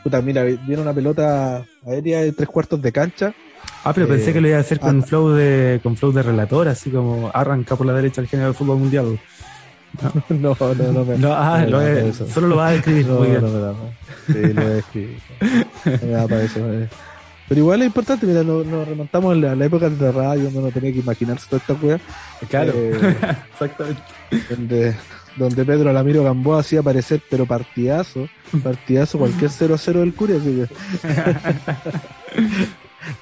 Puta, mira, viene una pelota aérea de tres cuartos de cancha. Ah, pero pensé que lo iba a hacer con ah, flow de con flow de relator, así como arranca por la derecha el género del fútbol mundial. No, no, no, no, me, no, ah, lo es, solo lo vas a escribir. No, muy bien. no me da Sí, lo voy a escribir. No me da para eso. Pero igual es importante, mira, nos, remontamos a la, época de la radio, donde no tenía que imaginarse toda esta wea. Claro, eh, exactamente. Donde, donde Pedro Alamiro Gamboa hacía aparecer, pero partidazo, partidazo, cualquier 0 a 0 del Curia, así que.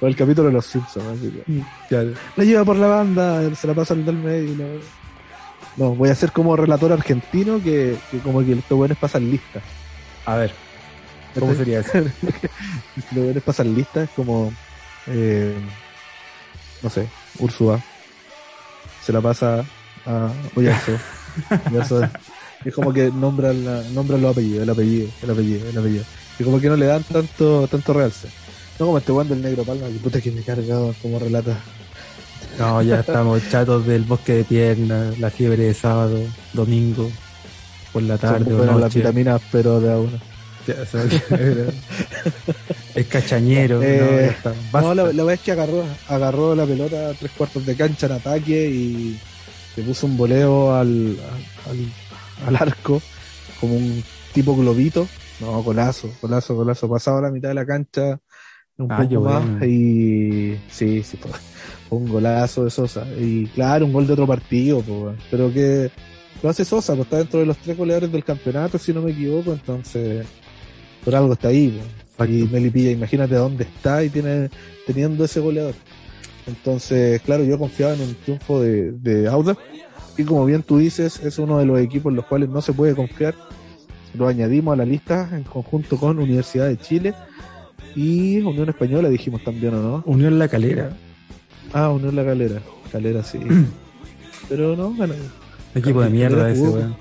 o el capítulo de los Simpsons, así que. Claro. La lleva por la banda, se la pasa al del medio. No, no voy a ser como relator argentino que, que como que los buenos pasan lista. A ver, ¿cómo sería eso? los buenos pasan lista, es como. Eh, no sé, Ursula. Se la pasa a Oyazo. es como que nombran, la, nombran los apellidos, el apellido, el apellido, el apellido. Y como que no le dan tanto, tanto realce. No como este guante del negro palma, que puta que me cargado como relata. No, ya estamos chatos del bosque de piernas, la fiebre de sábado, domingo, por la tarde. O las vitaminas, pero de a uno. es cachañero. Eh, no, la, la, vez que agarró, agarró la pelota a tres cuartos de cancha en ataque y se puso un voleo al, al, arco, como un tipo globito. No, golazo, golazo, golazo. Pasaba la mitad de la cancha un ah, poco más y sí, sí, Un golazo de Sosa. Y claro, un gol de otro partido, pero que lo hace Sosa, pues está dentro de los tres goleadores del campeonato, si no me equivoco, entonces por algo está ahí. Y Melipilla, imagínate dónde está y tiene teniendo ese goleador. Entonces, claro, yo confiaba en un triunfo de, de Auda. Y como bien tú dices, es uno de los equipos en los cuales no se puede confiar. Lo añadimos a la lista en conjunto con Universidad de Chile y Unión Española, dijimos también, ¿o no? Unión La Calera. Ah, Unión La Calera. Calera, sí. Pero no, ganó. Equipo de mierda ese, weón.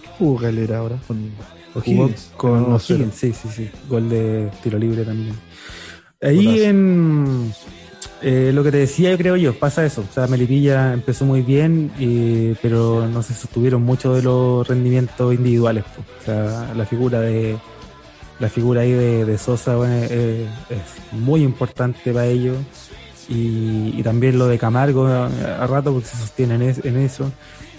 ¿Qué jugó Calera ahora? Con O'Higgins. Con O'Higgins, sí, sí, sí. Gol de tiro libre también. Ahí en eh, lo que te decía, yo creo yo, pasa eso. O sea, Melipilla empezó muy bien, pero no se sostuvieron mucho de los rendimientos individuales. O sea, la figura de la figura ahí de, Sosa es, muy importante para ellos. Y, también lo de Camargo a, rato porque se sostiene en, eso.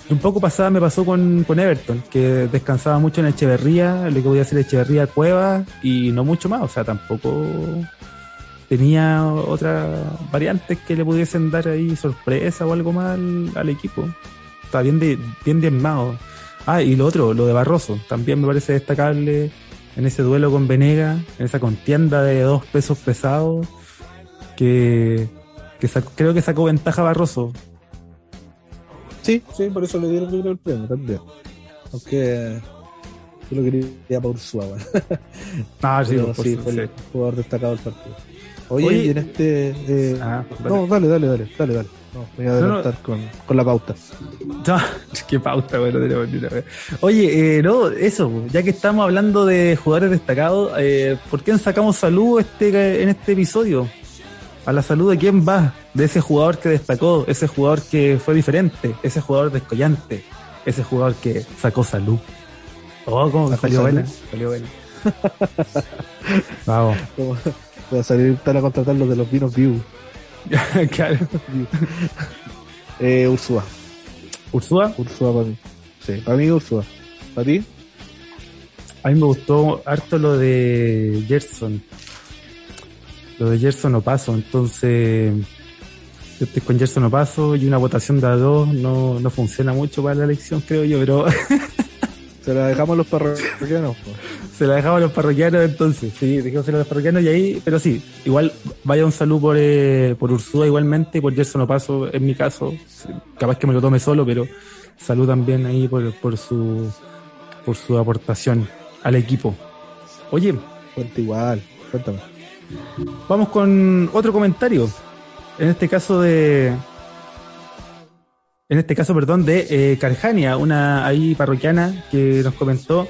un poco pasada me pasó con, con, Everton, que descansaba mucho en Echeverría, lo que podía hacer Echeverría Cueva y no mucho más. O sea, tampoco tenía otras variantes que le pudiesen dar ahí sorpresa o algo más al, equipo. Está bien, de, bien diezmado. Ah, y lo otro, lo de Barroso, también me parece destacable en ese duelo con Venega, en esa contienda de dos pesos pesados, que, creo que sacó ventaja Barroso. Sí, sí, por eso le dieron el premio también. Aunque yo lo quería para Ursúa. ah, sí, sí, fue el jugador destacado del partido. Oye, y en este. Eh, ah, no, dale, dale, dale, dale, dale. No, voy a adelantar Con, con, la pauta. qué pauta, bueno, Oye, eh, no, eso, ya que estamos hablando de jugadores destacados, eh, ¿por qué no sacamos salud este, en este episodio? A la salud de quién va, de ese jugador que destacó, ese jugador que fue diferente, ese jugador descollante, ese jugador que sacó salud. Oh, cómo salió buena, salió buena. Vamos. Voy a salir a contratar los de los vinos View. claro. eh, Ursúa. ¿Ursúa? Ursúa para mí. Sí, para mí Ursúa. ¿Para ti? A mí me gustó harto lo de Gerson. Lo de Gerson no paso, entonces yo estoy con Gerson no paso y una votación de a dos no, no funciona mucho para la elección, creo yo, pero Se la dejamos a los parroquianos. Se la dejamos a los parroquianos entonces, sí, dejamos a los parroquianos y ahí, pero sí, igual vaya un saludo por, eh, por Ursúa igualmente, por Gerson paso en mi caso, capaz que me lo tome solo, pero salud también ahí por, por su por su aportación al equipo. Oye, cuenta igual, cuéntame. Vamos con otro comentario. En este caso de en este caso, perdón, de eh, Carjania, una ahí parroquiana que nos comentó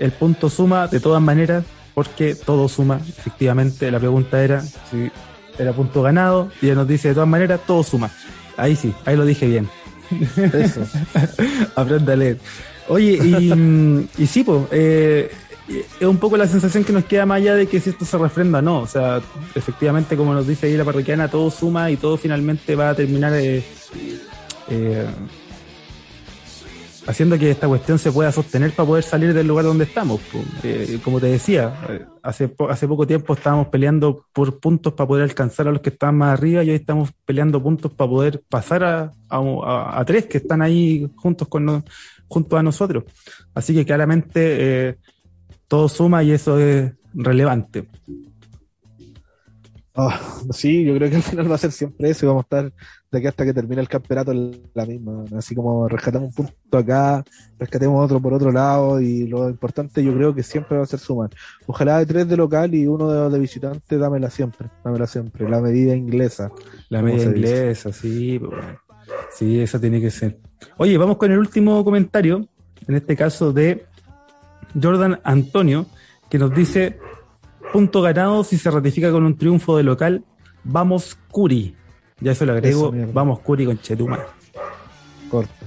el punto suma de todas maneras, porque todo suma, efectivamente. La pregunta era si era punto ganado, y ella nos dice de todas maneras, todo suma. Ahí sí, ahí lo dije bien. Eso. Aprende a leer. Oye, y, y sí, pues, eh, es un poco la sensación que nos queda más allá de que si esto se refrenda o no. O sea, efectivamente, como nos dice ahí la parroquiana, todo suma y todo finalmente va a terminar eh, eh, haciendo que esta cuestión se pueda sostener para poder salir del lugar donde estamos. Eh, como te decía, eh, hace, hace poco tiempo estábamos peleando por puntos para poder alcanzar a los que están más arriba y hoy estamos peleando puntos para poder pasar a, a, tres que están ahí juntos con junto a nosotros. Así que claramente todo suma y eso es relevante. Ah, sí, yo creo que al final va a ser siempre eso y vamos a estar de aquí hasta que termine el campeonato la misma. Así como rescatamos un punto acá, rescatemos otro por otro lado y lo importante yo creo que siempre va a ser sumar. Ojalá de tres de local y uno de, visitante, dámela siempre, dámela siempre. La medida inglesa. La medida inglesa, sí. Sí, esa tiene que ser. Oye, vamos con el último comentario, en este caso de Jordan Antonio, que nos dice punto ganado si se ratifica con un triunfo de local. Vamos Curi. Ya eso lo agrego. vamos Curi con Chetuma. Corto.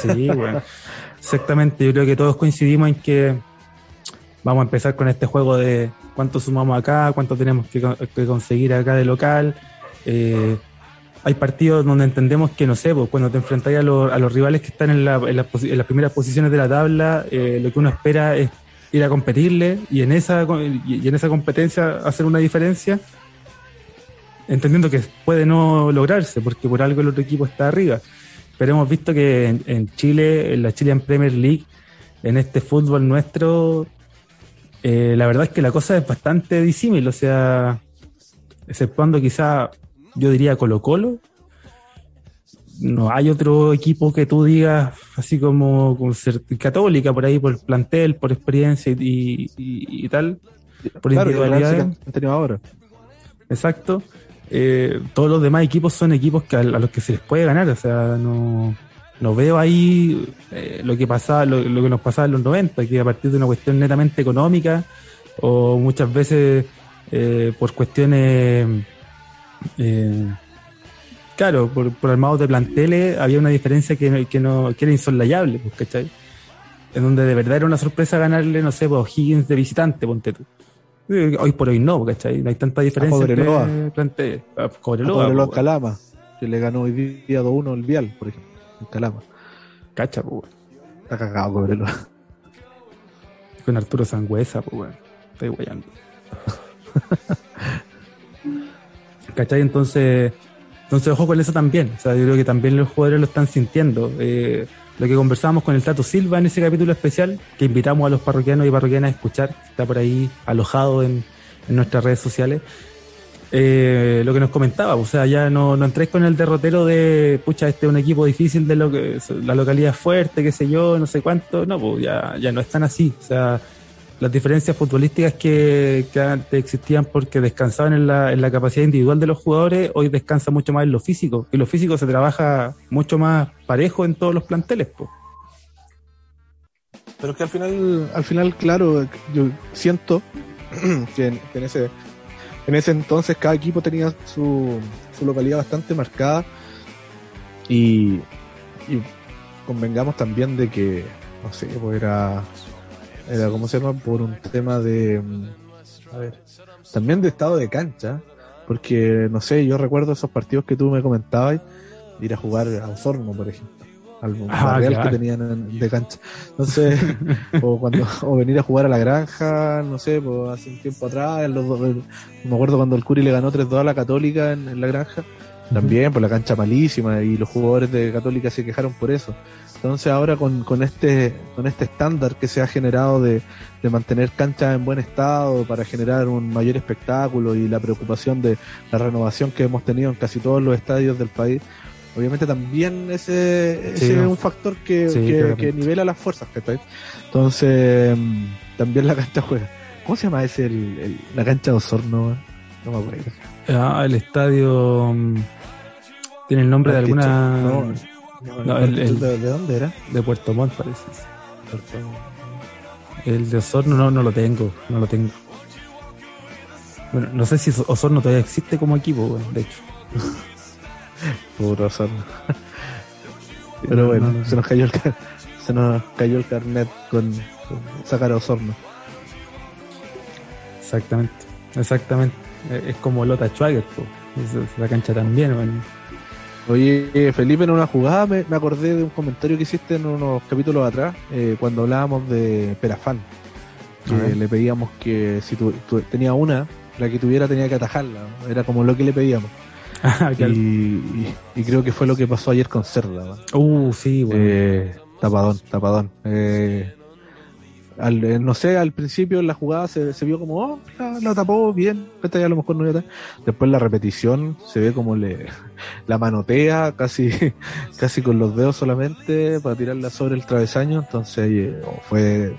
Sí, bueno. Exactamente. Yo creo que todos coincidimos en que vamos a empezar con este juego de cuánto sumamos acá, cuánto tenemos que, conseguir acá de local. Eh, hay partidos donde entendemos que, no sé, pues, cuando te enfrentas a, los rivales que están en, las primeras posiciones de la tabla, eh, lo que uno espera es ir a competirle y en esa, y en esa competencia hacer una diferencia. entendiendo que puede no lograrse, porque por algo el otro equipo está arriba. Pero hemos visto que en, Chile, en la Chilean Premier League, en este fútbol nuestro, eh, la verdad es que la cosa es bastante disímil, o sea, exceptuando quizá, yo diría Colo Colo, no hay otro equipo que tú digas así como, ser católica por ahí, por plantel, por experiencia y, tal, por individualidad. ahora. Exacto. Eh, todos los demás equipos son equipos que a, los que se les puede ganar, o sea, no, no veo ahí eh, lo que pasaba, lo, que nos pasaba en los 90, que a partir de una cuestión netamente económica o muchas veces eh, por cuestiones claro, por, por armados de planteles había una diferencia que, que, no, que era insolayable, pues, ¿cachai? En donde de verdad era una sorpresa ganarle, no sé, pues, Higgins de visitante, ponte tú. Eh, hoy por hoy no, ¿cachai? No hay tanta diferencia entre planteles. Cobreloa, Cobreloa Calama, que le ganó hoy día 2-1 el Vial, por ejemplo, en Calama. Cacha, pues. Está cagado Cobreloa. Con Arturo Sangüesa, pues, weón. Estoy guayando. ¿Cachai? Entonces entonces, ojo con eso también. O sea, yo creo que también los jugadores lo están sintiendo. Eh, lo que conversábamos con el Tato Silva en ese capítulo especial, que invitamos a los parroquianos y parroquianas a escuchar, está por ahí alojado en, nuestras redes sociales. Eh, lo que nos comentaba, o sea, ya no, no entréis con el derrotero de, pucha, este es un equipo difícil de lo que, la localidad fuerte, qué sé yo, no sé cuánto, no, pues ya, ya no están así, o sea, las diferencias futbolísticas que, antes existían porque descansaban en la, en la, capacidad individual de los jugadores, hoy descansa mucho más en lo físico. Y lo físico se trabaja mucho más parejo en todos los planteles. Pero es que al final, al final, claro, yo siento que en, ese, en ese entonces cada equipo tenía su, su localidad bastante marcada y, y convengamos también de que, no sé, pues era era, ¿cómo se llama? Por un tema de, mm, a ver, también de estado de cancha, porque, no sé, yo recuerdo esos partidos que tú me comentabas, ir a jugar a Osorno, por ejemplo, al ah, Real que tenían de cancha. Entonces, o, cuando, o venir a jugar a la granja, no sé, pues hace un tiempo atrás, me acuerdo cuando el Curi le ganó 3-2 a la Católica en, la granja, también por la cancha malísima y los jugadores de Católica se quejaron por eso. Entonces ahora con, con este con este estándar que se ha generado de, mantener canchas en buen estado para generar un mayor espectáculo y la preocupación de la renovación que hemos tenido en casi todos los estadios del país, obviamente también ese, es un factor que, que, nivela las fuerzas, Entonces también la cancha juega. ¿Cómo se llama ese el, la cancha de Osorno? No me acuerdo. Ah, el estadio mm, tiene el nombre de alguna ¿De, dónde era? De Puerto Montt, parece. El de Osorno no, no lo tengo, no lo tengo. Bueno, no sé si Osorno todavía existe como equipo, de hecho. Puro Osorno. Pero bueno, se nos cayó el se nos cayó el carnet con, sacar a Osorno. Exactamente, exactamente. Es como Lota Schwager, la cancha también, bueno Oye, Felipe, en una jugada me, acordé de un comentario que hiciste en unos capítulos atrás, eh, cuando hablábamos de Perafán. Que le pedíamos que si tu, tenía una, la que tuviera tenía que atajarla. Era como lo que le pedíamos. Ah, y, creo que fue lo que pasó ayer con Cerda. Uh, sí, bueno. Eh, tapadón, tapadón. Eh, al, eh, no sé, al principio en la jugada se, se vio como, oh, la, tapó bien, esta ya a lo mejor no Después la repetición se ve como le la manotea casi, casi con los dedos solamente para tirarla sobre el travesaño, entonces eh, fue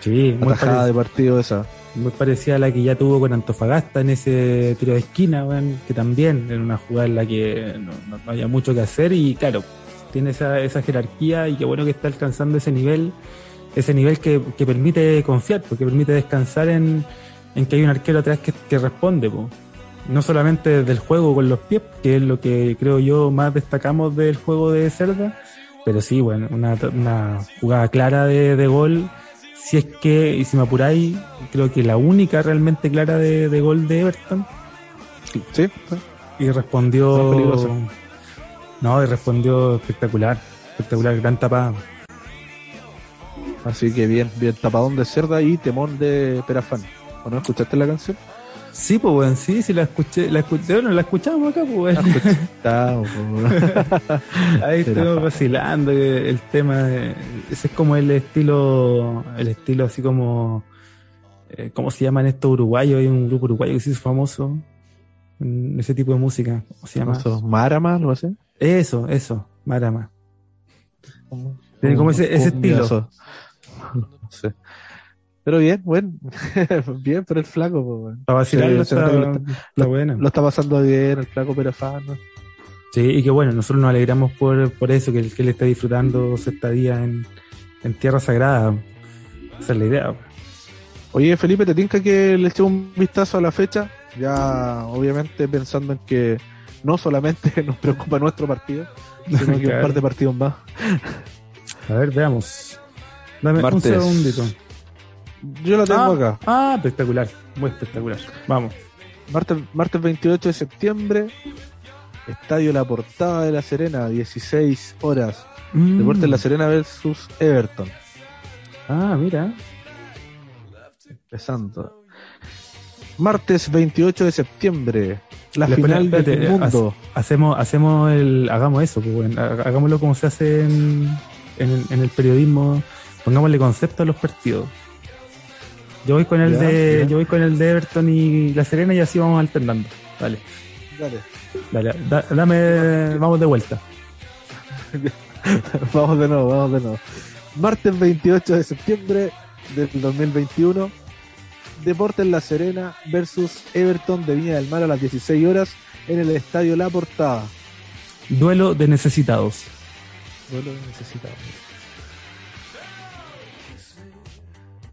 sí, muy de partido esa. Muy parecida a la que ya tuvo con Antofagasta en ese tiro de esquina, que también era una jugada en la que no, no, había mucho que hacer y claro, tiene esa, esa jerarquía y qué bueno que está alcanzando ese nivel ese nivel que, permite confiar, porque permite descansar en, que hay un arquero atrás que, responde. No solamente del juego con los pies, que es lo que creo yo más destacamos del juego de Cerda, pero sí, bueno, una, una jugada clara de, gol. Si es que, y si me apuráis, creo que la única realmente clara de, gol de Everton. Sí. Y respondió. No, y respondió espectacular. Espectacular, gran tapada. Así que bien, bien, tapadón de cerda y temón de Perafán. ¿O no escuchaste la canción? Sí, pues, weón, sí, sí la escuché, la escuché, bueno, la escuchamos acá, pues, weón. Estamos, po. Ahí estuvimos vacilando que el tema, de- ese es como el estilo, el estilo así como, eh, ¿cómo se llaman estos uruguayos? Hay un grupo uruguayo que se hizo famoso en ese tipo de música, ¿cómo se llama? Eso, Marama, ¿lo hace? Eso, eso, Marama. Tiene como ese- ese estilo. Sé. Pero bien, bueno. bien, pero el flaco, po, weón. Para vacilarlo Sí, está, lo está- está buena. Lo está pasando bien, el flaco pero fan. Sí, y que bueno, nosotros nos alegramos por, por eso, que, él- que él está disfrutando su estadía en, en Tierra Sagrada. Esa es la idea. Oye, Felipe, ¿te tinca que le echemos un vistazo a la fecha? Ya, obviamente, pensando en que no solamente nos preocupa nuestro partido, sino que un par de partidos más. A ver, veamos. Dame Martes. un segundito. Yo la tengo ah, acá. Ah, espectacular, muy espectacular. Vamos. Martes, martes 28 de septiembre, Estadio La Portada de La Serena, 16 horas. Mm. Deportes La Serena versus Everton. Ah, mira. Empezando. Martes 28 de septiembre, la final del espérate, mundo. Hacemos, hacemos el, hagamos eso, pues, bueno, ha- hagámoslo como se hace en, en el periodismo. Pongámosle concepto a los partidos. Yo voy con el Ya, de, ya. yo voy con el de Everton y La Serena y así vamos alternando. Dale, Dale. dale, da- dame, vamos de vuelta. vamos de nuevo, vamos de nuevo. Martes 28 de septiembre del 2021. Deportes La Serena versus Everton de Viña del Mar a las 16 horas en el Estadio La Portada. Duelo de necesitados. Duelo que necesitamos.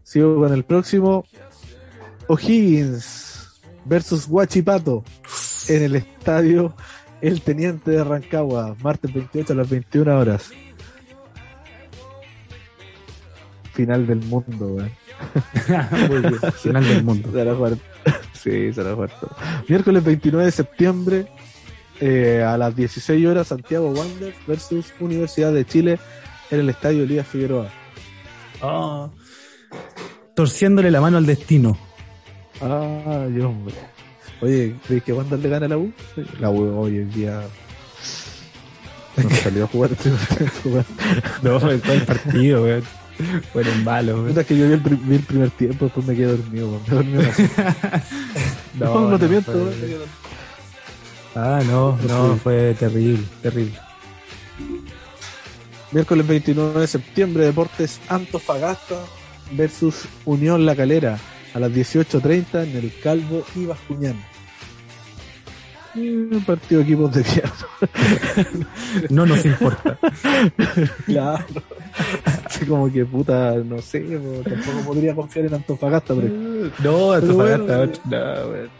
Sigo con el próximo. O'Higgins versus Huachipato en el estadio El Teniente de Rancagua, martes 28 a las 21 horas. Final del mundo, weón. Muy bien, Final del mundo. Se jugar- Sí, se. Miércoles 29 de septiembre eh, a las 16 horas Santiago Wanderers versus Universidad de Chile en el estadio Elías Figueroa. Ah. Torciéndole la mano al destino. Ah, Dios, hombre. Oye, ¿crees que Wander le gana a la U? La U hoy en día no salió a jugar. No, todo el partido, weón. Fueron malos, es que yo vi el, pri- vi el primer tiempo, después me quedé dormido. weón. Me dormí una No, no, te miento, fue- weón. Ah, no, no, fue terrible, terrible. Miércoles 29 de septiembre, Deportes Antofagasta versus Unión La Calera a las 18.30 en el Calvo y Bascuñán. Un partido de equipos de mierda. No nos importa. Claro. Así como que puta, no sé, po, tampoco podría confiar en Antofagasta, pero No, Antofagasta, bueno. no, weón.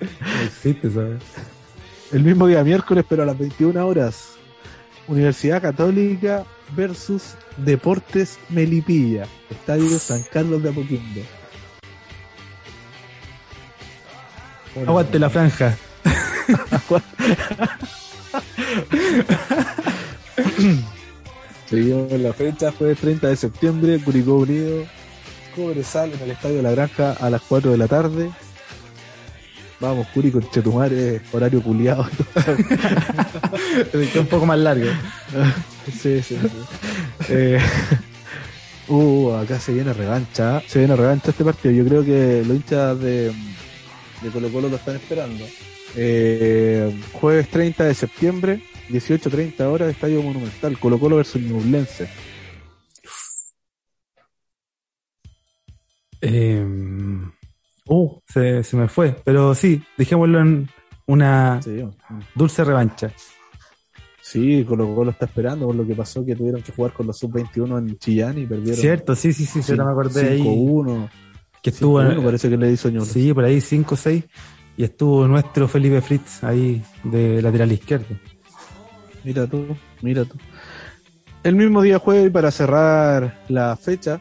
No existe, ¿sabes? el mismo día miércoles, pero a las 21 horas, Universidad Católica versus Deportes Melipilla, Estadio San Carlos de Apoquindo. Aguante la franja. Seguimos en la fecha, fue 30 de septiembre, Curicó Unido, Cobresal en el Estadio La Granja a las 4 de la tarde. Vamos, Curi con Chetumare, horario culiado. Un poco más largo. sí, sí, sí. Eh, uh, acá se viene revancha. Se viene revancha este partido. Yo creo que los hinchas de, de Colo Colo lo están esperando. Eh, jueves 30 de septiembre, 18.30 horas, Estadio Monumental. Colo Colo versus Ñublense. Eh, uh, se, se me fue. Pero sí, dejémoslo en una Sí, dulce revancha. sí, Colo Colo está esperando por lo que pasó que tuvieron que jugar con los sub-21 en Chillán y perdieron. Cierto, sí, sí, sí, sí, ahora me acordé ahí. 5-1. Que estuvo 5-1 parece que le hizo. Sí, por ahí 5 o 6. Y estuvo nuestro Felipe Fritz ahí de lateral izquierdo. Mira tú, mira tú. El mismo día jueves, para cerrar la fecha,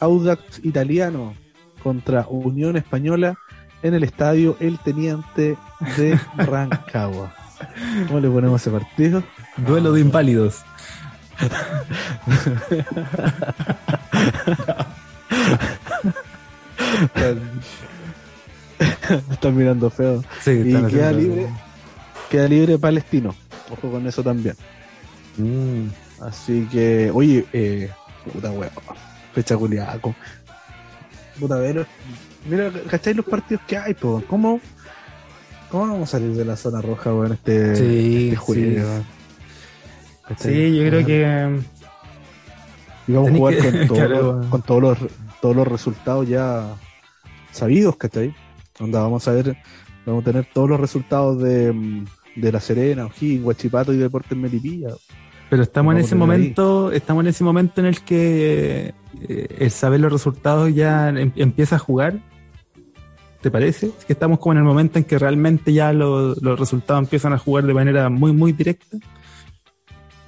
Audax Italiano contra Unión Española en el estadio El Teniente de Rancagua. ¿Cómo le ponemos ese partido? Duelo de inválidos. están mirando feo. Sí, y están queda haciendo- libre, queda libre Palestino. Ojo con eso también. Mm. Así que, oye, eh, puta weón, fecha culiada. Puta, ver, mira, ¿cachai los partidos que hay, po? ¿Cómo, ¿Cómo vamos a salir de la zona roja, weón, este, Sí, este juego? sí. yo creo que Y vamos a jugar que- con, claro. los- con todos los, todos los resultados ya sabidos, ¿cachai? Onda, vamos a ver, vamos a tener todos los resultados de, de La Serena, O'Higgins, Huachipato y Deportes Melipilla. Pero estamos en ese ahí. momento, estamos en ese momento en el que eh, el saber los resultados ya em- empieza a jugar. ¿Te parece? Es que estamos como en el momento en que realmente ya lo- los resultados empiezan a jugar de manera muy, muy directa.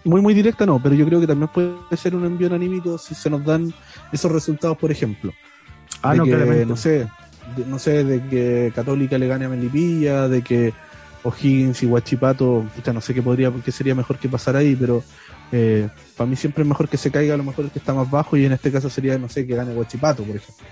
Muy, muy directa no, pero yo creo que también puede ser un envío anímico si se nos dan esos resultados, por ejemplo. Ah, de no, que, claramente. no sé, de, no sé, de que Católica le gane a Melipilla, de que O'Higgins y Huachipato, pucha, no sé qué podría, qué sería mejor que pasar ahí, pero eh, para mí siempre es mejor que se caiga a lo mejor el que está más bajo y en este caso sería, no sé, que gane Huachipato, por ejemplo.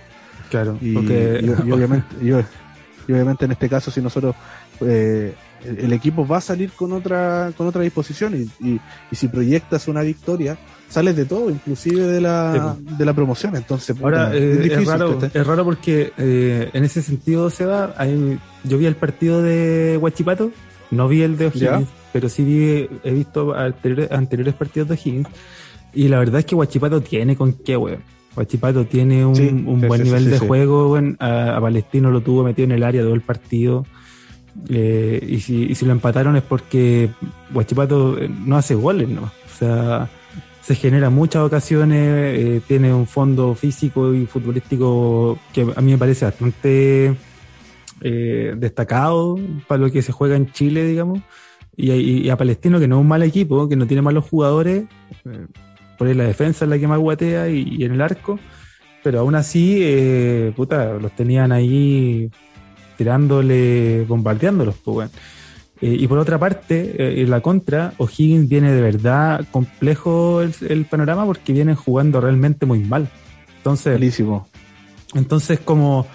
Claro, Y, porque y- y obviamente, y, y obviamente en este caso si nosotros eh, el, el equipo va a salir con otra con otra disposición y, y- y si proyectas una victoria sales de todo inclusive de la de la promoción entonces puta, Ahora, eh, es difícil, es, raro, es raro porque eh, en ese sentido, Seba, hay- yo vi el partido de Huachipato, no vi el de O'Higgins, pero sí vi, he visto anteriores, anteriores partidos de O'Higgins, y la verdad es que Huachipato tiene con qué, weón. Huachipato tiene un, Sí, un sí, buen sí, nivel de juego. A, a Palestino lo tuvo metido en el área todo el partido. Eh, y, si, y si lo empataron es porque Huachipato eh, no hace goles, ¿no? O sea, se genera muchas ocasiones, eh, tiene un fondo físico y futbolístico que a mí me parece bastante destacado para lo que se juega en Chile, digamos. Y, y- a Palestino, que no es un mal equipo, que no tiene malos jugadores, por ahí la defensa es la que más guatea y, y en el arco, pero aún así, eh, puta, los tenían ahí tirándole, bombardeándolos, pues, weón. Eh, y por otra parte, eh, en la contra, O'Higgins viene de verdad complejo el, el panorama porque vienen jugando realmente muy mal. Entonces, Malísimo. entonces como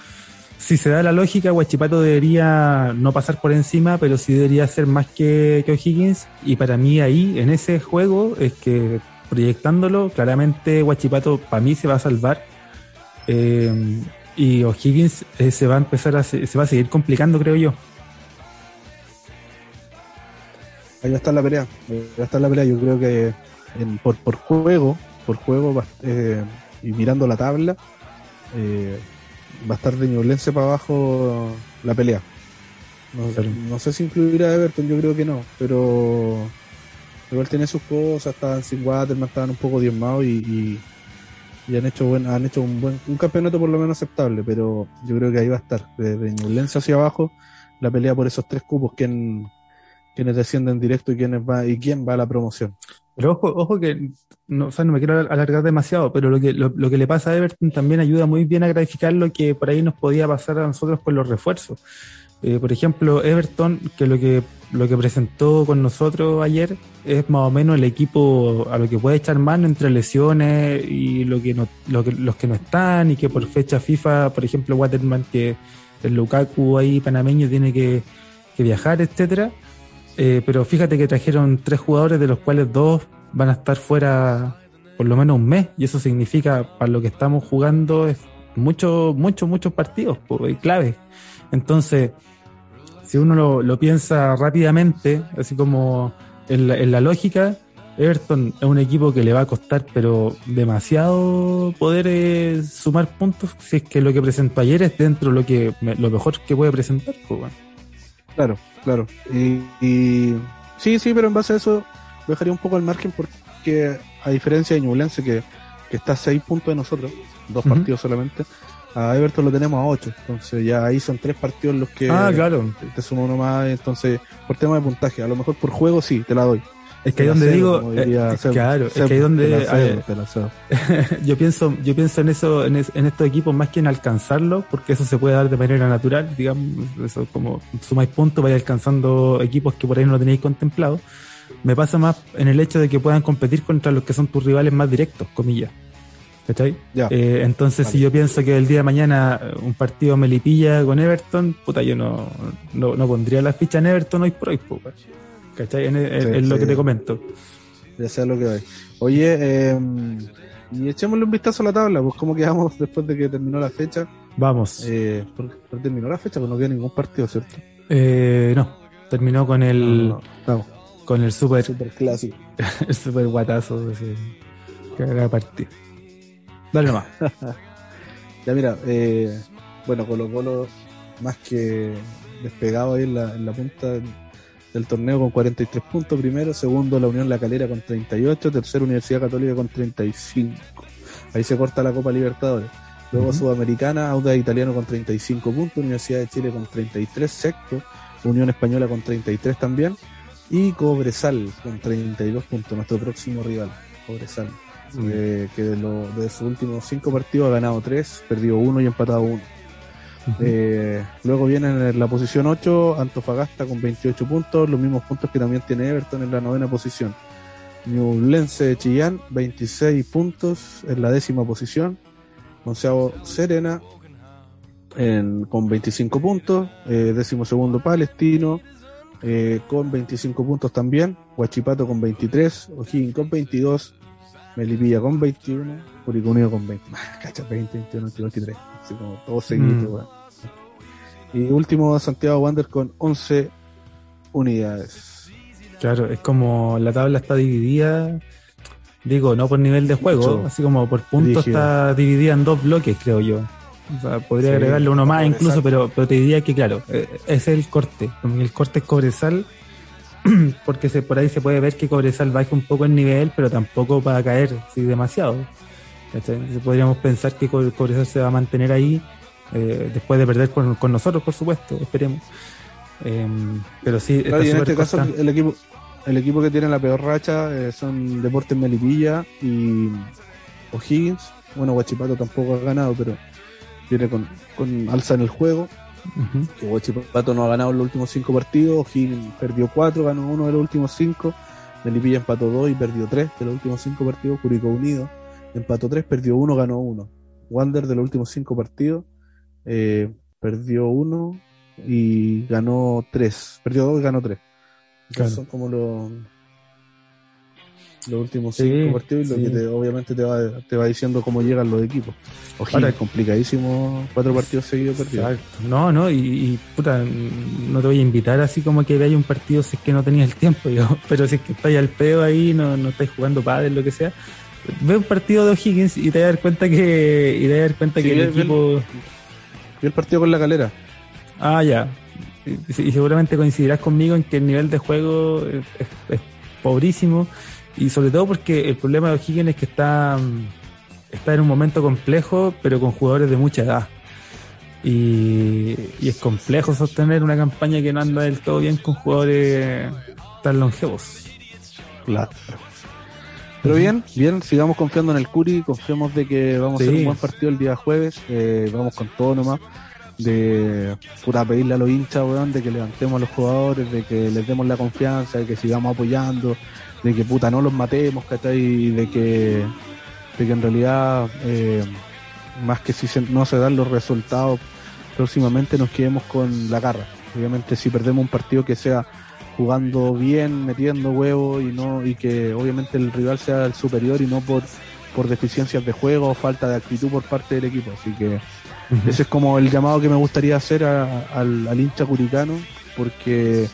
si se da la lógica, Huachipato debería no pasar por encima, pero sí debería ser más que, que O'Higgins. Y para mí ahí, en ese juego, es que proyectándolo, claramente Huachipato para mí se va a salvar. Eh, y O'Higgins eh, se va a empezar a se, se va a seguir complicando, creo yo. ahí va a estar la pelea ahí va a estar la pelea yo creo que en- por, por juego por juego eh, y mirando la tabla eh, va a estar de Ñublense para abajo la pelea no, Claro. no sé si incluirá a Everton yo creo que no pero igual tiene sus cosas estaban sin Waterman estaban un poco diezmados y, y, y han hecho buen, han hecho un buen un campeonato por lo menos aceptable pero yo creo que ahí va a estar de, de Ñublense hacia abajo la pelea por esos tres cupos quién quiénes descienden directo y quiénes va y quién va a la promoción. Pero ojo, ojo que no, o sea, no me quiero alargar demasiado, pero lo que, lo, lo que le pasa a Everton también ayuda muy bien a graficar lo que por ahí nos podía pasar a nosotros con los refuerzos. Eh, por ejemplo, Everton, que lo que lo que presentó con nosotros ayer es más o menos el equipo a lo que puede echar mano entre lesiones y lo que no, lo que, los que no están y que por fecha FIFA, por ejemplo, Waterman, que el Lukaku ahí panameño tiene que, que viajar, etcétera. Eh, pero fíjate que trajeron tres jugadores de los cuales dos van a estar fuera por lo menos un mes y eso significa para lo que estamos jugando es muchos, muchos, muchos partidos po, y claves. Entonces, si uno lo, lo piensa rápidamente, así como en la, en la lógica, Everton es un equipo que le va a costar, pero demasiado poder eh, sumar puntos si es que lo que presentó ayer es dentro de lo que lo mejor que puede presentar. bueno. Claro, claro. Y, y- sí, sí, pero en base a eso dejaría un poco al margen porque a diferencia de Ñublense que, que está a seis puntos de nosotros, dos partidos solamente, a Everton lo tenemos a ocho. Entonces ya ahí son tres partidos los que Ah, claro. te, te suma uno más. Entonces, por tema de puntaje, a lo mejor por juego sí, te la doy. Es que ahí donde digo, eh, claro, es que ahí donde yo pienso, yo pienso en eso, en, es- en estos equipos más que en alcanzarlo, porque eso se puede dar de manera natural, digamos, eso como sumáis puntos, vais alcanzando equipos que por ahí no lo tenéis contemplado. Me pasa más en el hecho de que puedan competir contra los que son tus rivales más directos, comillas. ¿Cachai? Eh, entonces, si yo pienso que el día de mañana eh, un partido Melipilla con Everton, puta, yo no, no, pondría la ficha en Everton hoy por hoy, ¿cachai? Es, lo que te comento. Ya sea lo que hay. Oye, eh, y echémosle un vistazo a la tabla, pues cómo quedamos después de que terminó la fecha. Vamos. Eh, terminó la fecha, pues no queda ningún partido, ¿cierto? Eh, no, terminó con el. Con el super. Super clásico. el super guatazo ese. Que partido. Dale nomás. ya mira, eh, bueno, Colo Colo más que despegado ahí en la, en la punta del torneo con 43 puntos primero, segundo la Unión La Calera con 38, tercero Universidad Católica con 35. Ahí se corta la Copa Libertadores. Luego Sudamericana, Auda Italiano con 35 puntos, Universidad de Chile con 33, sexto, Unión Española con 33 también, y Cobresal con 32 puntos, nuestro próximo rival, Cobresal, eh, que de, de sus últimos cinco partidos ha ganado 3, perdido 1 y empatado 1. Eh, luego viene en la posición 8 Antofagasta con 28 puntos, los mismos puntos que también tiene Everton en la novena posición. Ñublense de Chillán, 26 puntos en la décima posición. Monseado Serena con 25 puntos. Eh, décimo segundo Palestino eh, con 25 puntos también. Huachipato con 23. O'Higgins con 22. Melipilla con 21. Curicunio con 20. Cacha, 20, 21, 23 como todo seguido, mm. Y último Santiago Wander con 11 unidades. Claro, es como la tabla está dividida, digo, no por nivel de juego, así como por puntos está dividida en dos bloques, creo yo. podría agregarle uno más incluso, pero, pero te diría que, claro, eh, es el corte. El corte es Cobresal, porque se, por ahí se puede ver que Cobresal baja un poco el nivel, pero tampoco para caer sí, demasiado. Podríamos pensar que Cobresal se va a mantener ahí eh, después de perder con, nosotros, por supuesto, esperemos. Em, pero sí, en este caso el equipo, el equipo que tiene la peor racha eh, son Deportes Melipilla y O'Higgins. Bueno, Guachipato tampoco ha ganado, pero viene con, alza en el juego. Que Guachipato no ha ganado los últimos cinco partidos, O'Higgins perdió cuatro, ganó uno de los últimos cinco, Melipilla empató dos y perdió tres de los últimos cinco partidos, Curicó Unido empató 3, perdió 1, ganó 1. Wander de los últimos 5 partidos eh, perdió 1 y ganó 3. Perdió 2 y ganó 3. Son como los, los últimos 5 partidos y lo que obviamente te va, te va diciendo cómo llegan los equipos. Ojito, es complicadísimo, 4 partidos seguidos perdidos. No, no, y, puta, no te voy a invitar así como que veáis un partido si es que no tenías el tiempo, pero si es que estáis al pedo ahí, no, no estáis jugando padre, lo que sea ve un partido de O'Higgins y te vas a dar cuenta que y te vas a dar cuenta que el equipo vi el partido con la calera. Ah ya. Y, seguramente coincidirás conmigo en que el nivel de juego es, pobrísimo y sobre todo porque el problema de O'Higgins es que está está en un momento complejo pero con jugadores de mucha edad. Y, y es complejo sostener una campaña que no anda del todo bien con jugadores tan longevos. Claro. Pero bien, bien, sigamos confiando en el Curi, confiamos de que vamos a hacer un buen partido el día jueves, eh, vamos con todo nomás, de pura pedirle a los hinchas, weón, de que levantemos a los jugadores, de que les demos la confianza, de que sigamos apoyando, de que puta no los matemos, ¿cachai? Y de que, de que en realidad, eh, más que si no se dan los resultados, próximamente nos quedemos con la garra. Obviamente si perdemos un partido que sea jugando bien, metiendo huevos y no y que obviamente el rival sea el superior y no por por deficiencias de juego o falta de actitud por parte del equipo. Así que ese es como el llamado que me gustaría hacer al, al, hincha curicano, porque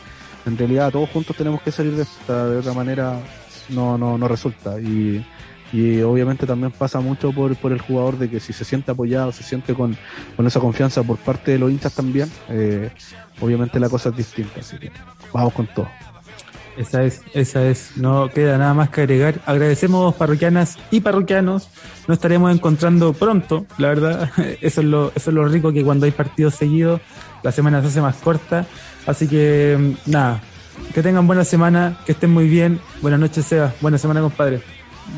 en realidad todos juntos tenemos que salir de esta, de otra manera no, no, no resulta. Y, y obviamente también pasa mucho por, por el jugador de que si se siente apoyado, se siente con, con esa confianza por parte de los hinchas también, eh, obviamente la cosa es distinta. Así que vamos con todo. Esa es, esa es, no queda nada más que agregar. Agradecemos parroquianas y parroquianos. Nos estaremos encontrando pronto, la verdad. Eso es lo, eso es lo rico que cuando hay partidos seguidos, la semana se hace más corta. Así que nada, que tengan buena semana, que estén muy bien. Buenas noches, Seba. Buena semana, compadre.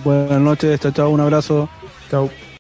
Buenas noches, chao, chao, un abrazo. Chao.